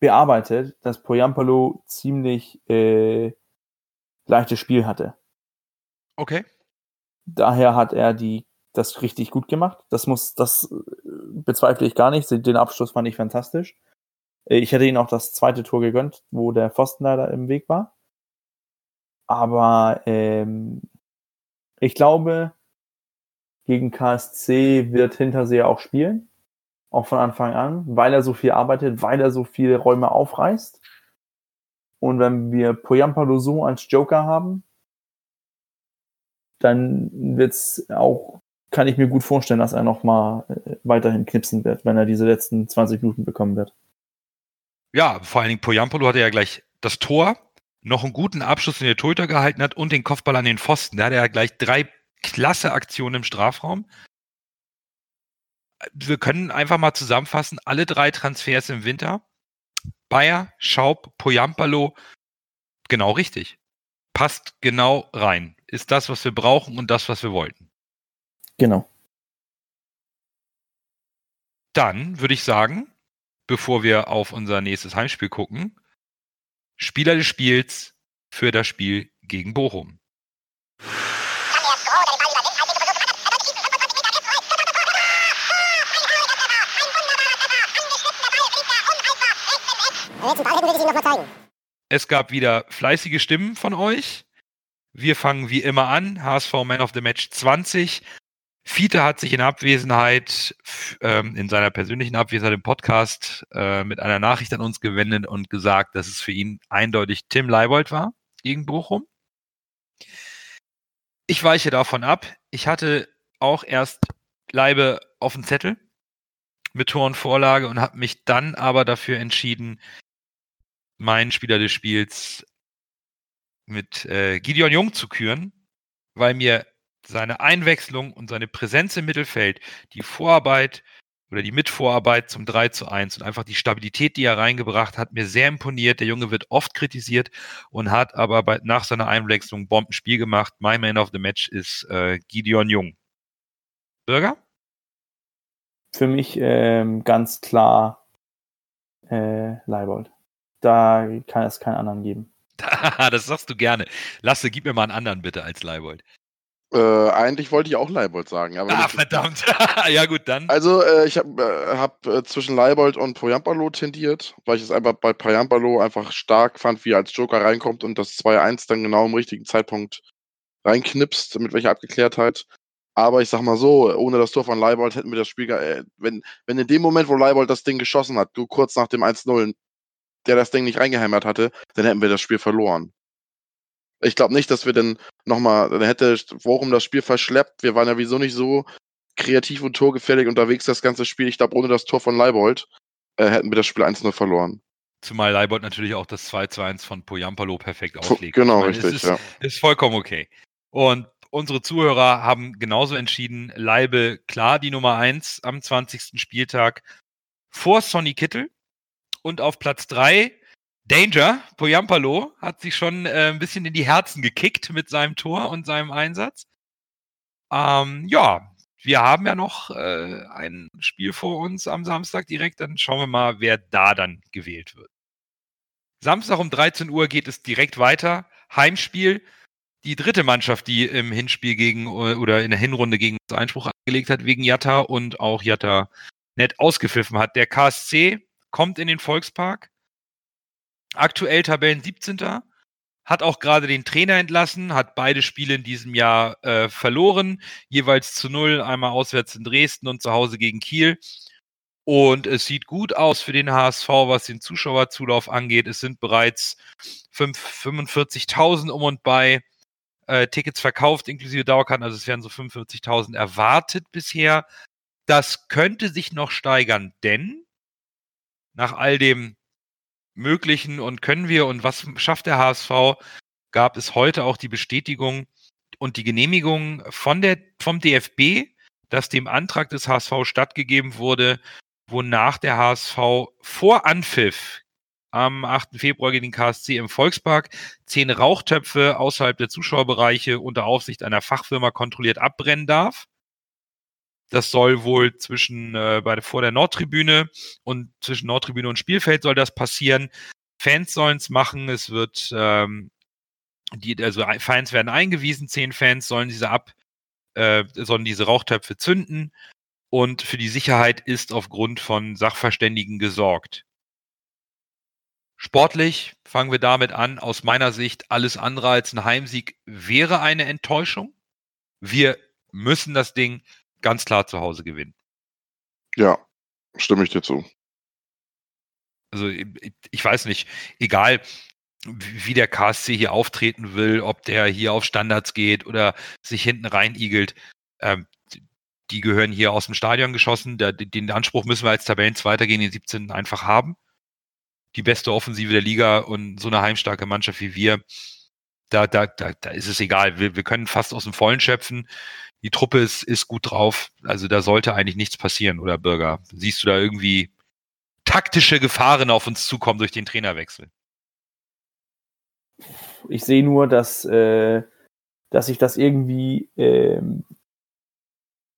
bearbeitet, dass Poyampalo ziemlich äh, leichtes Spiel hatte. Okay. Daher hat er die das richtig gut gemacht. Das muss, das äh, bezweifle ich gar nicht. Den Abschluss fand ich fantastisch. Äh, Ich hätte ihn auch das zweite Tor gegönnt, wo der Pfosten leider im Weg war. Aber ähm, ich glaube, gegen KSC wird Hinterseher auch spielen. Auch von Anfang an, weil er so viel arbeitet, weil er so viele Räume aufreißt. Und wenn wir Poyampalo so als Joker haben, dann wird's auch, kann ich mir gut vorstellen, dass er noch mal äh, weiterhin knipsen wird, wenn er diese letzten 20 Minuten bekommen wird. Ja, vor allen Dingen Poyampolo hatte ja gleich das Tor, noch einen guten Abschluss in der Torhüter gehalten hat und den Kopfball an den Pfosten. Da hat er ja gleich drei klasse Aktionen im Strafraum. Wir können einfach mal zusammenfassen, alle drei Transfers im Winter. Bayer, Schaub, Poyampalo, genau richtig. Passt genau rein. Ist das, was wir brauchen und das, was wir wollten. Genau. Dann würde ich sagen, bevor wir auf unser nächstes Heimspiel gucken, Spieler des Spiels für das Spiel gegen Bochum. Es gab wieder fleißige Stimmen von euch. Wir fangen wie immer an. HSV Man of the Match 20 Fiete hat sich in Abwesenheit, ähm, in seiner persönlichen Abwesenheit im Podcast, äh, mit einer Nachricht an uns gewendet und gesagt, dass es für ihn eindeutig Tim Leibold war, gegen Bochum. Ich weiche davon ab. Ich hatte auch erst Leibe auf dem Zettel mit Tor und Vorlage und habe mich dann aber dafür entschieden, meinen Spieler des Spiels mit äh, Gideon Jung zu küren, weil mir seine Einwechslung und seine Präsenz im Mittelfeld, die Vorarbeit oder die Mitvorarbeit zum 3 zu 1 und einfach die Stabilität, die er reingebracht hat, mir sehr imponiert. Der Junge wird oft kritisiert und hat aber bei, nach seiner Einwechslung Bombenspiel gemacht. My Man of the Match ist äh, Gideon Jung. Bürger? Für mich ähm, ganz klar äh, Leibold. Da kann es keinen anderen geben. das sagst du gerne. Lasse, gib mir mal einen anderen bitte als Leibold. Äh, eigentlich wollte ich auch Leibold sagen. Aber ah, verdammt. ja, gut, dann. Also, äh, ich habe äh, hab, äh, zwischen Leibold und Poyampalo tendiert, weil ich es einfach bei Poyampalo einfach stark fand, wie er als Joker reinkommt und das 2-1 dann genau im richtigen Zeitpunkt reinknipst, mit welcher Abgeklärtheit. Aber ich sag mal so, ohne das Tor von Leibold hätten wir das Spiel, äh, wenn, wenn in dem Moment, wo Leibold das Ding geschossen hat, du kurz nach dem 1-0, der das Ding nicht reingehämmert hatte, dann hätten wir das Spiel verloren. Ich glaube nicht, dass wir dann nochmal, dann hätte Worum das Spiel verschleppt. Wir waren ja wieso nicht so kreativ und torgefährlich unterwegs das ganze Spiel. Ich glaube, ohne das Tor von Leibold äh, hätten wir das Spiel 1-0 verloren. Zumal Leibold natürlich auch das 2-2-1 von Poyampalo perfekt auflegt. Genau, meine, richtig, ist, ja. Ist vollkommen okay. Und unsere Zuhörer haben genauso entschieden, Leibe klar die Nummer 1 am 20. Spieltag vor Sonny Kittel. Und auf Platz 3 Danger, Poyampalo, hat sich schon äh, ein bisschen in die Herzen gekickt mit seinem Tor und seinem Einsatz. Ähm, ja, wir haben ja noch äh, ein Spiel vor uns am Samstag direkt. Dann schauen wir mal, wer da dann gewählt wird. Samstag um 13 Uhr geht es direkt weiter. Heimspiel. Die dritte Mannschaft, die im Hinspiel gegen oder in der Hinrunde gegen uns Einspruch angelegt hat, wegen Jatta und auch Jatta nett ausgepfiffen hat. Der KSC kommt in den Volkspark aktuell Tabellen 17. Hat auch gerade den Trainer entlassen, hat beide Spiele in diesem Jahr äh, verloren, jeweils zu null, einmal auswärts in Dresden und zu Hause gegen Kiel. Und es sieht gut aus für den HSV, was den Zuschauerzulauf angeht. Es sind bereits 45.000 um und bei äh, Tickets verkauft, inklusive Dauerkarten. Also es werden so 45.000 erwartet bisher. Das könnte sich noch steigern, denn nach all dem möglichen und können wir und was schafft der HSV, gab es heute auch die Bestätigung und die Genehmigung von der, vom DFB, dass dem Antrag des HSV stattgegeben wurde, wonach der HSV vor Anpfiff am 8. Februar gegen den KSC im Volkspark zehn Rauchtöpfe außerhalb der Zuschauerbereiche unter Aufsicht einer Fachfirma kontrolliert abbrennen darf. Das soll wohl zwischen äh, bei, vor der Nordtribüne und zwischen Nordtribüne und Spielfeld soll das passieren. Fans sollen es machen. Es wird ähm, die, also Fans werden eingewiesen, zehn Fans sollen diese ab, äh, sollen diese Rauchtöpfe zünden und für die Sicherheit ist aufgrund von Sachverständigen gesorgt. Sportlich fangen wir damit an. Aus meiner Sicht alles andere als ein Heimsieg wäre eine Enttäuschung. Wir müssen das Ding ganz klar zu Hause gewinnen. Ja, stimme ich dir zu. Also ich weiß nicht, egal wie der KSC hier auftreten will, ob der hier auf Standards geht oder sich hinten rein igelt, ähm, die gehören hier aus dem Stadion geschossen. Der, den Anspruch müssen wir als Tabellenzweiter gegen den 17. einfach haben. Die beste Offensive der Liga und so eine heimstarke Mannschaft wie wir, da, da, da, da ist es egal. Wir, wir können fast aus dem Vollen schöpfen die Truppe ist, ist gut drauf. Also da sollte eigentlich nichts passieren, oder Bürger? Siehst du da irgendwie taktische Gefahren auf uns zukommen durch den Trainerwechsel? Ich sehe nur, dass, äh, dass sich das irgendwie ähm,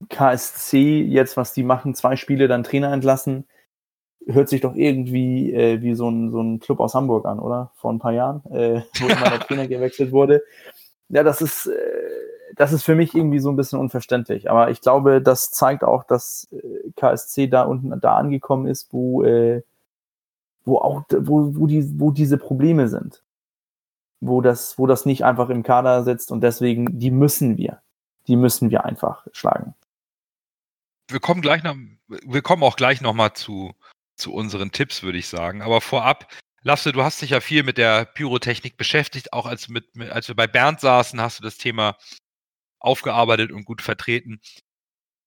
KSC jetzt, was die machen, zwei Spiele dann Trainer entlassen, hört sich doch irgendwie äh, wie so ein, so ein Club aus Hamburg an, oder? Vor ein paar Jahren, äh, wo immer der Trainer gewechselt wurde. Ja, das ist, äh, das ist für mich irgendwie so ein bisschen unverständlich. Aber ich glaube, das zeigt auch, dass äh, KSC da unten da angekommen ist, wo, äh, wo auch, wo, wo, die, wo diese Probleme sind. Wo das, wo das nicht einfach im Kader sitzt und deswegen, die müssen wir. Die müssen wir einfach schlagen. Wir kommen gleich noch, wir kommen auch gleich nochmal zu, zu unseren Tipps, würde ich sagen. Aber vorab, Lasse, du hast dich ja viel mit der Pyrotechnik beschäftigt, auch als, mit, als wir bei Bernd saßen, hast du das Thema aufgearbeitet und gut vertreten.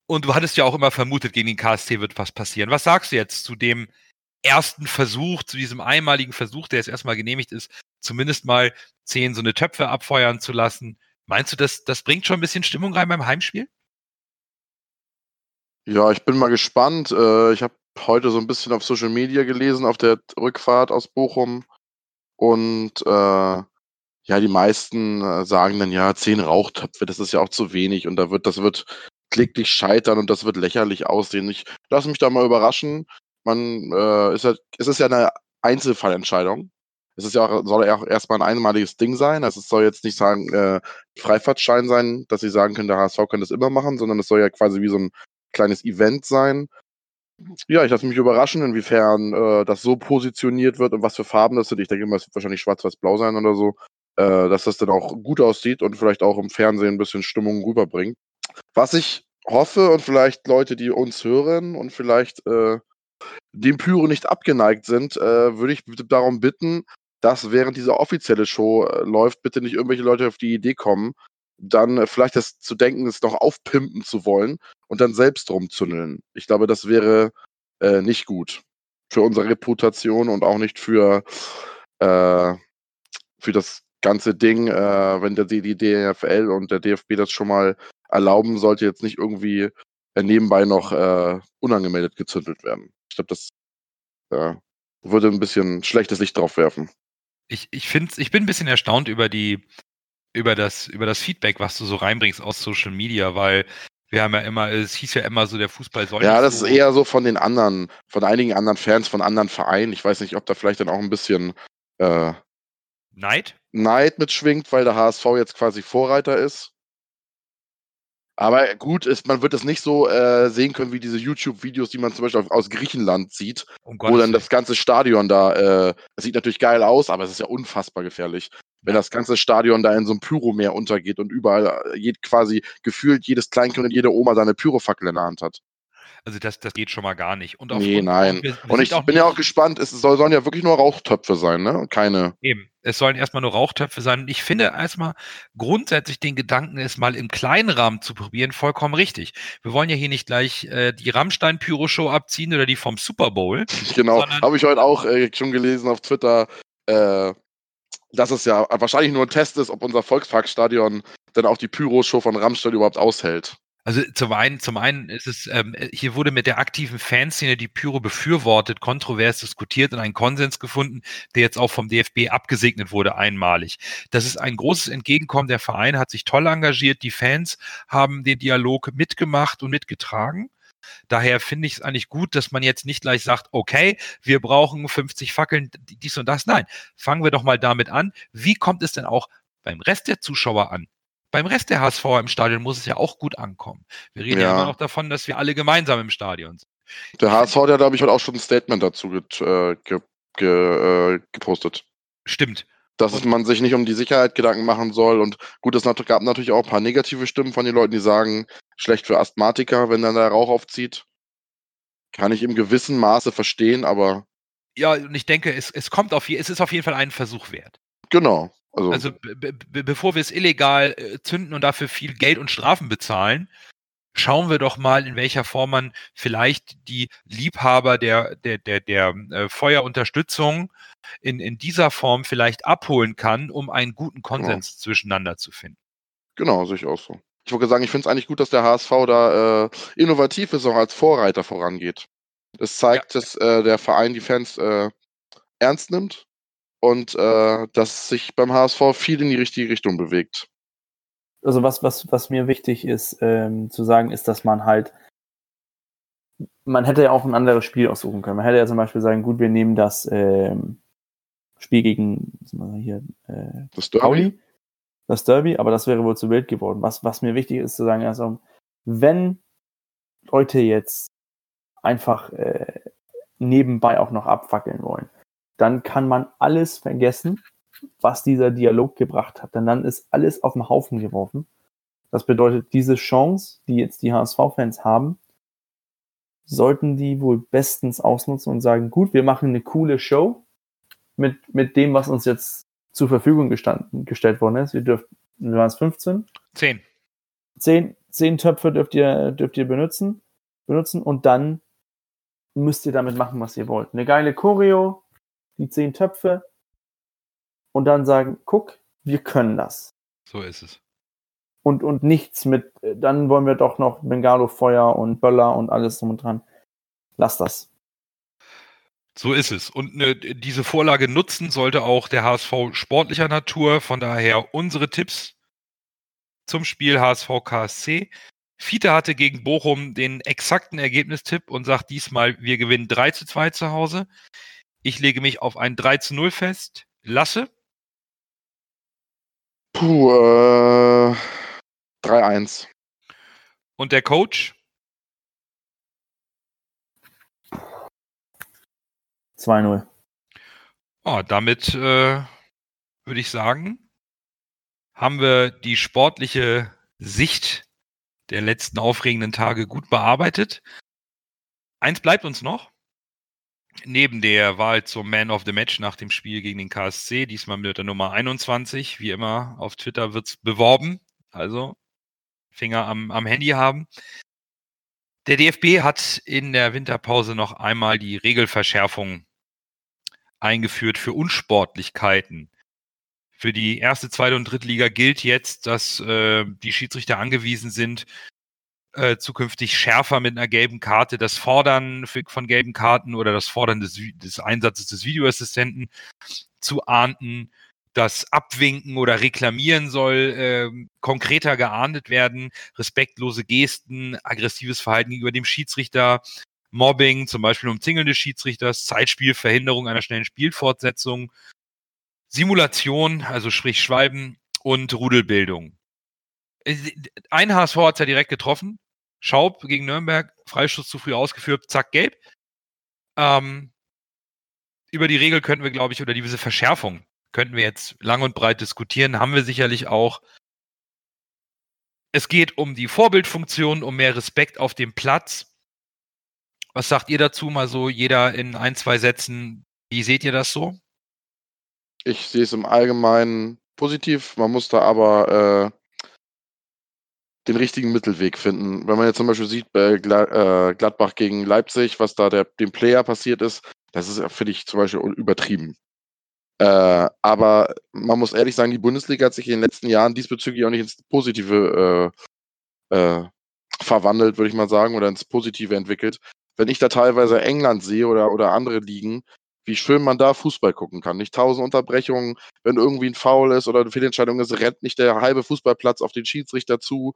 Und du hattest ja auch immer vermutet, gegen den KSC wird was passieren. Was sagst du jetzt zu dem ersten Versuch, zu diesem einmaligen Versuch, der jetzt erstmal genehmigt ist, zumindest mal zehn so eine Töpfe abfeuern zu lassen? Meinst du, das, das bringt schon ein bisschen Stimmung rein beim Heimspiel? Ja, ich bin mal gespannt. Äh, ich habe heute so ein bisschen auf Social Media gelesen, auf der Rückfahrt aus Bochum. Und äh, ja, die meisten äh, sagen dann, ja, zehn Rauchtöpfe, das ist ja auch zu wenig und da wird, das wird kläglich scheitern und das wird lächerlich aussehen. Ich lasse mich da mal überraschen. Man, äh, ist ja, es ist ja eine Einzelfallentscheidung. Es ist ja auch, soll ja auch erstmal ein einmaliges Ding sein. Also es soll jetzt nicht sagen, äh, Freifahrtschein sein, dass sie sagen können, der HSV kann das immer machen, sondern es soll ja quasi wie so ein kleines Event sein. Ja, ich lasse mich überraschen, inwiefern äh, das so positioniert wird und was für Farben das sind. Ich denke mal, es wird wahrscheinlich schwarz-weiß-blau sein oder so äh, dass das dann auch gut aussieht und vielleicht auch im Fernsehen ein bisschen Stimmung rüberbringt. Was ich hoffe und vielleicht Leute, die uns hören und vielleicht äh, dem Pyro nicht abgeneigt sind, äh, würde ich darum bitten, dass während diese offizielle Show äh, läuft, bitte nicht irgendwelche Leute auf die Idee kommen, dann äh, vielleicht das zu denken, es noch aufpimpen zu wollen und dann selbst rumzündeln. Ich glaube, das wäre äh, nicht gut für unsere Reputation und auch nicht für, äh, für das ganze Ding, äh, wenn der, die DFL und der DFB das schon mal erlauben, sollte jetzt nicht irgendwie äh, nebenbei noch äh, unangemeldet gezündelt werden. Ich glaube, das äh, würde ein bisschen schlechtes Licht drauf werfen. Ich, ich, find's, ich bin ein bisschen erstaunt über die, über das, über das Feedback, was du so reinbringst aus Social Media, weil wir haben ja immer, es hieß ja immer so, der Fußball soll. Ja, das so ist eher so von den anderen, von einigen anderen Fans, von anderen Vereinen. Ich weiß nicht, ob da vielleicht dann auch ein bisschen äh, Neid? Neid mitschwingt, weil der HSV jetzt quasi Vorreiter ist. Aber gut, ist, man wird es nicht so äh, sehen können wie diese YouTube-Videos, die man zum Beispiel aus Griechenland sieht, um wo dann das ganze Stadion da, äh, das sieht natürlich geil aus, aber es ist ja unfassbar gefährlich. Wenn das ganze Stadion da in so einem Pyromeer untergeht und überall äh, quasi gefühlt jedes Kleinkind und jede Oma seine Pyrofackel in der Hand hat. Also das, das geht schon mal gar nicht. Und nee, nein. Wir, wir und ich bin ja auch gespannt, es soll, sollen ja wirklich nur Rauchtöpfe sein, ne? keine. Eben. Es sollen erstmal nur Rauchtöpfe sein. Und ich finde erstmal grundsätzlich den Gedanken, es mal im kleinen Rahmen zu probieren, vollkommen richtig. Wir wollen ja hier nicht gleich äh, die Rammstein-Pyro-Show abziehen oder die vom Super Bowl. Genau, habe ich heute auch äh, schon gelesen auf Twitter, äh, dass es ja wahrscheinlich nur ein Test ist, ob unser Volksparkstadion dann auch die Pyro-Show von Rammstein überhaupt aushält. Also zum einen, zum einen ist es, ähm, hier wurde mit der aktiven Fanszene die Pyro befürwortet, kontrovers diskutiert und einen Konsens gefunden, der jetzt auch vom DFB abgesegnet wurde, einmalig. Das ist ein großes Entgegenkommen. Der Verein hat sich toll engagiert, die Fans haben den Dialog mitgemacht und mitgetragen. Daher finde ich es eigentlich gut, dass man jetzt nicht gleich sagt, okay, wir brauchen 50 Fackeln, dies und das. Nein, fangen wir doch mal damit an. Wie kommt es denn auch beim Rest der Zuschauer an? Beim Rest der HSV im Stadion muss es ja auch gut ankommen. Wir reden ja, ja immer noch davon, dass wir alle gemeinsam im Stadion sind. Der HSV hat ja, glaube ich, heute auch schon ein Statement dazu get, äh, ge, ge, äh, gepostet. Stimmt. Dass und man sich nicht um die Sicherheit Gedanken machen soll. Und gut, es gab natürlich auch ein paar negative Stimmen von den Leuten, die sagen, schlecht für Asthmatiker, wenn dann der Rauch aufzieht. Kann ich im gewissen Maße verstehen, aber. Ja, und ich denke, es, es kommt auf, es ist auf jeden Fall einen Versuch wert. Genau. Also, also bevor wir es illegal äh, zünden und dafür viel Geld und Strafen bezahlen, schauen wir doch mal, in welcher Form man vielleicht die Liebhaber der, der, der, der äh, Feuerunterstützung in, in dieser Form vielleicht abholen kann, um einen guten genau. Konsens genau. zwischeneinander zu finden. Genau, sehe ich auch so. Ich wollte sagen, ich finde es eigentlich gut, dass der HSV da äh, innovativ ist, auch als Vorreiter vorangeht. Das zeigt, ja. dass äh, der Verein die Fans äh, ernst nimmt und äh, dass sich beim HSV viel in die richtige Richtung bewegt. Also was, was, was mir wichtig ist ähm, zu sagen, ist, dass man halt, man hätte ja auch ein anderes Spiel aussuchen können. Man hätte ja zum Beispiel sagen, gut, wir nehmen das ähm, Spiel gegen was wir hier, äh, das Derby. Pauli, das Derby, aber das wäre wohl zu wild geworden. Was, was mir wichtig ist zu sagen, also wenn Leute jetzt einfach äh, nebenbei auch noch abfackeln wollen, dann kann man alles vergessen, was dieser Dialog gebracht hat. Denn dann ist alles auf den Haufen geworfen. Das bedeutet, diese Chance, die jetzt die HSV-Fans haben, sollten die wohl bestens ausnutzen und sagen, gut, wir machen eine coole Show mit, mit dem, was uns jetzt zur Verfügung gestanden, gestellt worden ist. Wir dürfen, waren es 15? Zehn. Zehn, zehn Töpfe dürft ihr, dürft ihr benutzen, benutzen und dann müsst ihr damit machen, was ihr wollt. Eine geile Choreo, die zehn Töpfe und dann sagen, guck, wir können das. So ist es. Und, und nichts mit, äh, dann wollen wir doch noch Bengalo-Feuer und Böller und alles drum und dran. Lass das. So ist es. Und ne, diese Vorlage nutzen sollte auch der HSV sportlicher Natur. Von daher unsere Tipps zum Spiel HSV KSC. Fiete hatte gegen Bochum den exakten Ergebnistipp und sagt diesmal, wir gewinnen 3 zu 2 zu Hause. Ich lege mich auf ein 3 zu 0 fest. Lasse. Puh, äh, 3-1. Und der Coach? 2-0. Oh, damit äh, würde ich sagen, haben wir die sportliche Sicht der letzten aufregenden Tage gut bearbeitet. Eins bleibt uns noch. Neben der Wahl zum Man of the Match nach dem Spiel gegen den KSC, diesmal mit der Nummer 21, wie immer auf Twitter wird es beworben. Also Finger am, am Handy haben. Der DFB hat in der Winterpause noch einmal die Regelverschärfung eingeführt für Unsportlichkeiten. Für die erste, zweite und dritte Liga gilt jetzt, dass äh, die Schiedsrichter angewiesen sind, äh, zukünftig schärfer mit einer gelben Karte das Fordern von gelben Karten oder das Fordern des, des Einsatzes des Videoassistenten zu ahnden. Das Abwinken oder Reklamieren soll äh, konkreter geahndet werden. Respektlose Gesten, aggressives Verhalten gegenüber dem Schiedsrichter, Mobbing, zum Beispiel Umzingeln des Schiedsrichters, Zeitspiel, Verhinderung einer schnellen Spielfortsetzung, Simulation, also sprich Schwalben und Rudelbildung. Äh, ein HSV hat es ja direkt getroffen. Schaub gegen Nürnberg, Freistoß zu früh ausgeführt, zack, gelb. Ähm, über die Regel könnten wir, glaube ich, oder diese Verschärfung könnten wir jetzt lang und breit diskutieren, haben wir sicherlich auch. Es geht um die Vorbildfunktion, um mehr Respekt auf dem Platz. Was sagt ihr dazu? Mal so jeder in ein, zwei Sätzen. Wie seht ihr das so? Ich sehe es im Allgemeinen positiv. Man muss da aber äh, den richtigen Mittelweg finden. Wenn man jetzt zum Beispiel sieht, bei äh, Gladbach gegen Leipzig, was da der, dem Player passiert ist, das ist, finde ich, zum Beispiel übertrieben. Äh, aber man muss ehrlich sagen, die Bundesliga hat sich in den letzten Jahren diesbezüglich auch nicht ins Positive äh, äh, verwandelt, würde ich mal sagen, oder ins Positive entwickelt wenn ich da teilweise England sehe oder, oder andere Ligen, wie schön man da Fußball gucken kann. Nicht tausend Unterbrechungen, wenn irgendwie ein Foul ist oder eine Fehlentscheidung ist, rennt nicht der halbe Fußballplatz auf den Schiedsrichter zu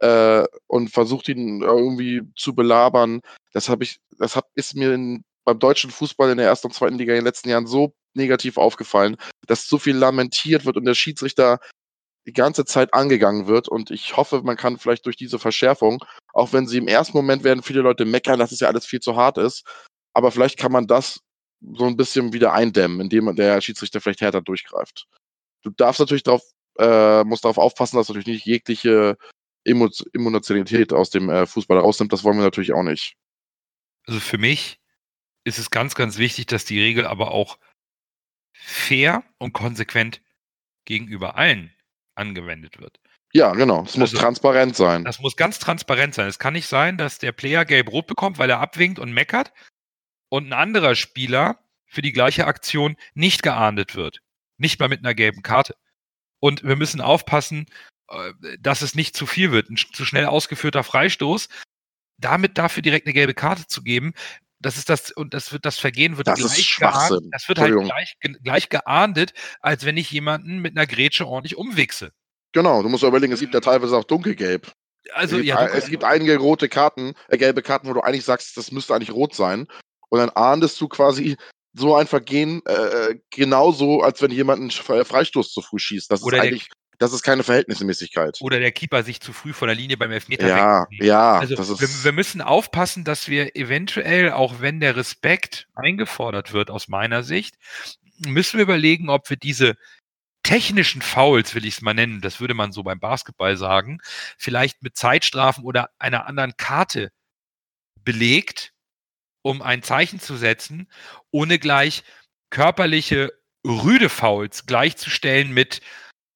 äh, und versucht ihn irgendwie zu belabern. Das habe ich, das hab, ist mir in, beim deutschen Fußball in der ersten und zweiten Liga in den letzten Jahren so negativ aufgefallen, dass so viel lamentiert wird und der Schiedsrichter die ganze Zeit angegangen wird. Und ich hoffe, man kann vielleicht durch diese Verschärfung, auch wenn sie im ersten Moment werden viele Leute meckern, dass es ja alles viel zu hart ist, aber vielleicht kann man das so ein bisschen wieder eindämmen, indem der Schiedsrichter vielleicht härter durchgreift. Du darfst natürlich darauf, äh, musst darauf aufpassen, dass natürlich nicht jegliche Emotionalität aus dem äh, Fußball rausnimmt. Das wollen wir natürlich auch nicht. Also für mich ist es ganz, ganz wichtig, dass die Regel aber auch fair und konsequent gegenüber allen angewendet wird. Ja, genau. Es muss also, transparent sein. Das muss ganz transparent sein. Es kann nicht sein, dass der Player gelb-rot bekommt, weil er abwinkt und meckert und ein anderer Spieler für die gleiche Aktion nicht geahndet wird. Nicht mal mit einer gelben Karte. Und wir müssen aufpassen, äh, dass es nicht zu viel wird. Ein zu schnell ausgeführter Freistoß, damit dafür direkt eine gelbe Karte zu geben, das ist das, und das wird, das Vergehen wird das gleich geahndet. Das wird halt gleich, gleich geahndet, als wenn ich jemanden mit einer Grätsche ordentlich umwichse. Genau, du musst überlegen, es gibt ja teilweise auch dunkelgelb. Also, es gibt, ja, es gibt einige rote Karten, äh, gelbe Karten, wo du eigentlich sagst, das müsste eigentlich rot sein. Und dann ahndest du quasi so ein Vergehen äh, genauso, als wenn jemand einen Freistoß zu früh schießt. Das oder ist eigentlich das ist keine Verhältnismäßigkeit. Oder der Keeper sich zu früh von der Linie beim Elfmeter Ja, wegnimmt. ja, Also wir, wir müssen aufpassen, dass wir eventuell, auch wenn der Respekt eingefordert wird aus meiner Sicht, müssen wir überlegen, ob wir diese technischen Fouls, will ich es mal nennen, das würde man so beim Basketball sagen, vielleicht mit Zeitstrafen oder einer anderen Karte belegt, um ein Zeichen zu setzen, ohne gleich körperliche rüde Fouls gleichzustellen mit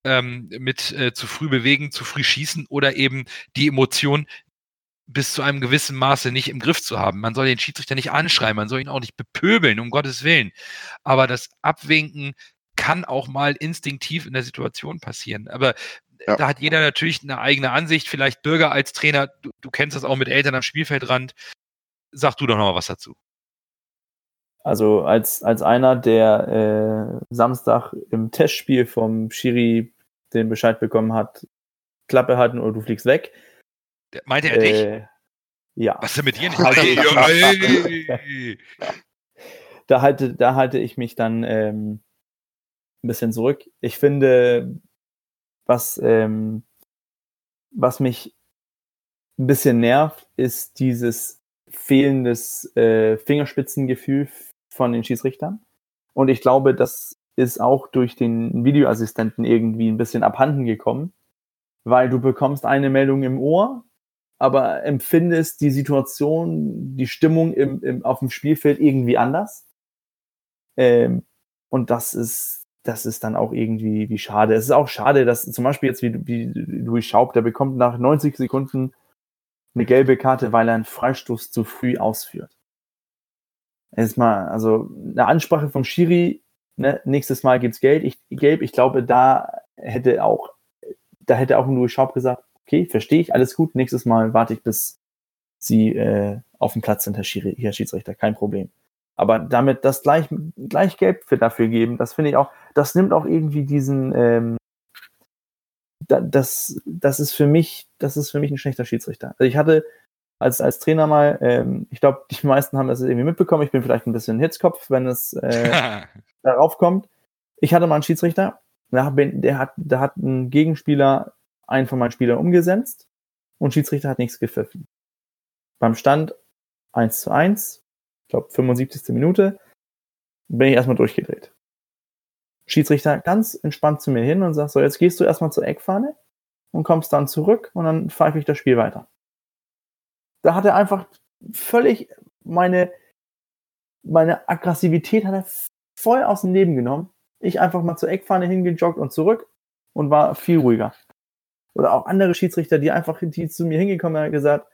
ähm, mit äh, zu früh bewegen, zu früh schießen oder eben die Emotion bis zu einem gewissen Maße nicht im Griff zu haben. Man soll den Schiedsrichter nicht anschreien, man soll ihn auch nicht bepöbeln, um Gottes Willen. Aber das Abwinken kann auch mal instinktiv in der Situation passieren. Aber Ja. da hat jeder natürlich eine eigene Ansicht. Vielleicht Bürger als Trainer, du, du kennst das auch mit Eltern am Spielfeldrand. Sag du doch noch mal was dazu. Also als, als einer, der äh, Samstag im Testspiel vom Schiri den Bescheid bekommen hat, Klappe halten oder du fliegst weg. Der- Meinte er dich? Äh, ja. Was ist denn mit dir nicht? Hey, hey. da halte, da halte ich mich dann ähm, ein bisschen zurück. Ich finde, was, ähm, was mich ein bisschen nervt, ist dieses fehlendes äh, Fingerspitzengefühl von den Schiedsrichtern. Und ich glaube, das ist auch durch den Videoassistenten irgendwie ein bisschen abhanden gekommen, weil du bekommst eine Meldung im Ohr, aber empfindest die Situation, die Stimmung im, im, auf dem Spielfeld irgendwie anders. Ähm, und das ist, das ist dann auch irgendwie wie schade. Es ist auch schade, dass zum Beispiel jetzt wie, wie Louis Schaub, der bekommt nach 90 Sekunden eine gelbe Karte, weil er einen Freistoß zu früh ausführt. Erstmal, also eine Ansprache vom Schiri, ne, nächstes Mal gibt's Geld, ich, gelb. Ich glaube, da hätte auch, da hätte auch Louis Schaub gesagt, okay, verstehe ich, alles gut, nächstes Mal warte ich, bis sie äh, auf dem Platz sind, Herr, Schiri, Herr Schiedsrichter, kein Problem. Aber damit das gleich, gleich Gelb für dafür geben, das finde ich auch, das nimmt auch irgendwie diesen, ähm, das, das ist für mich, das ist für mich ein schlechter Schiedsrichter. Also ich hatte als, als Trainer mal, ähm, ich glaube, die meisten haben das irgendwie mitbekommen, ich bin vielleicht ein bisschen Hitzkopf, wenn es äh, darauf kommt. Ich hatte mal einen Schiedsrichter, der hat, der hat, der hat ein Gegenspieler einen von meinen Spielern umgesetzt und Schiedsrichter hat nichts gepfiffen. Beim Stand 1 zu 1, ich glaube 75. Minute, bin ich erstmal durchgedreht. Schiedsrichter ganz entspannt zu mir hin und sagt so, jetzt gehst du erstmal zur Eckfahne und kommst dann zurück und dann pfeife ich das Spiel weiter. Da hat er einfach völlig meine, meine Aggressivität hat er voll aus dem Leben genommen. Ich einfach mal zur Eckfahne hingejoggt und zurück und war viel ruhiger. Oder auch andere Schiedsrichter, die einfach die zu mir hingekommen haben gesagt,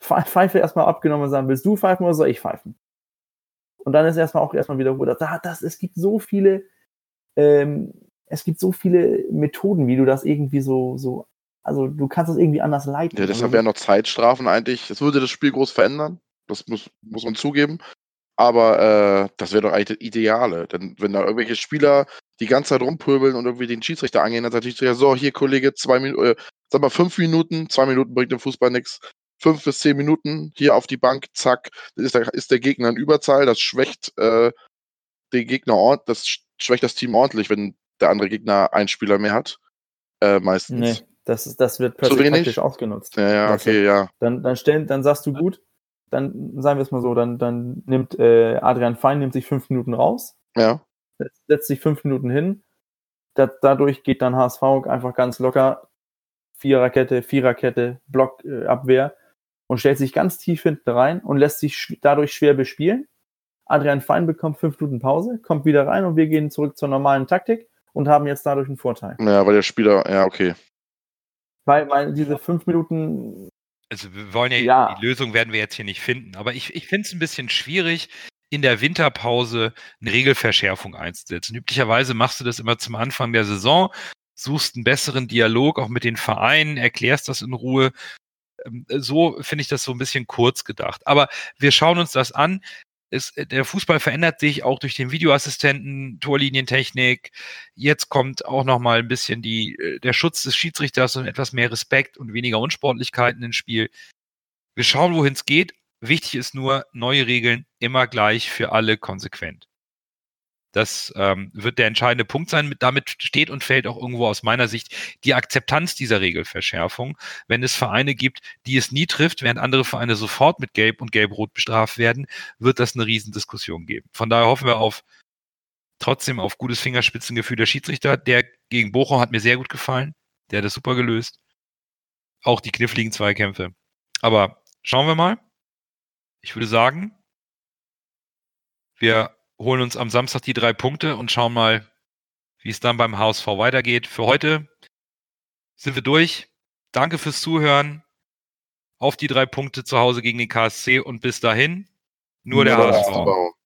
Pfeife erstmal abgenommen und sagen, willst du pfeifen oder soll ich pfeifen? Und dann ist erstmal auch erstmal wieder Ruhe. Da, das, es gibt so viele, ähm, es gibt so viele Methoden, wie du das irgendwie so, so, also du kannst das irgendwie anders leiten. Ja, deshalb also, wären noch Zeitstrafen eigentlich. Das würde das Spiel groß verändern. Das muss, muss man zugeben. Aber äh, das wäre doch eigentlich das Ideale. Denn wenn da irgendwelche Spieler die ganze Zeit rumpöbeln und irgendwie den Schiedsrichter angehen, dann sagt der Schiedsrichter, so, hier Kollege, zwei Minuten, äh, sag mal fünf Minuten, zwei Minuten bringt im Fußball nichts. Fünf bis zehn Minuten hier auf die Bank, zack, ist der, ist der Gegner in Überzahl, das schwächt äh, den Gegner ordentlich, das schwächt das Team ordentlich, wenn der andere Gegner einen Spieler mehr hat. Äh, meistens. Nee, das, ist, das wird plötzlich praktisch ausgenutzt. Ja, ja, okay, ja. Dann, dann stellen, dann sagst du gut, dann sagen wir es mal so, dann, dann nimmt äh, Adrian Fein nimmt sich fünf Minuten raus, Ja. setzt, sich fünf Minuten hin. Da, dadurch geht dann HSV einfach ganz locker Viererkette, Viererkette, Blockabwehr äh, und stellt sich ganz tief hinten rein und lässt sich sch dadurch schwer bespielen. Adrian Fein bekommt fünf Minuten Pause, kommt wieder rein und wir gehen zurück zur normalen Taktik und haben jetzt dadurch einen Vorteil. Ja, weil der Spieler, ja, okay. Weil, weil diese fünf Minuten, Also wir wollen ja, Ja. die Lösung werden wir jetzt hier nicht finden. Aber ich, ich finde es ein bisschen schwierig, in der Winterpause eine Regelverschärfung einzusetzen. Üblicherweise machst du das immer zum Anfang der Saison, suchst einen besseren Dialog auch mit den Vereinen, erklärst das in Ruhe. Ähm, So finde ich das so ein bisschen kurz gedacht. Aber wir schauen uns das an. Es, der Fußball verändert sich auch durch den Videoassistenten, Torlinientechnik. Jetzt kommt auch noch mal ein bisschen die, äh, der Schutz des Schiedsrichters und etwas mehr Respekt und weniger Unsportlichkeiten ins Spiel. Wir schauen, wohin es geht. Wichtig ist nur, neue Regeln immer gleich für alle konsequent. Das ähm, wird der entscheidende Punkt sein. Damit steht und fällt auch irgendwo aus meiner Sicht die Akzeptanz dieser Regelverschärfung. Wenn es Vereine gibt, die es nie trifft, während andere Vereine sofort mit Gelb und Gelb-Rot bestraft werden, wird das eine Riesendiskussion geben. Von daher hoffen wir auf trotzdem auf gutes Fingerspitzengefühl der Schiedsrichter. Der gegen Bochum hat mir sehr gut gefallen. Der hat das super gelöst. Auch die kniffligen Zweikämpfe. Aber schauen wir mal. Ich würde sagen, wir holen uns am Samstag die drei Punkte und schauen mal, wie es dann beim HSV weitergeht. Für heute sind wir durch. Danke fürs Zuhören. Auf die drei Punkte zu Hause gegen den KSC und bis dahin nur der HSV.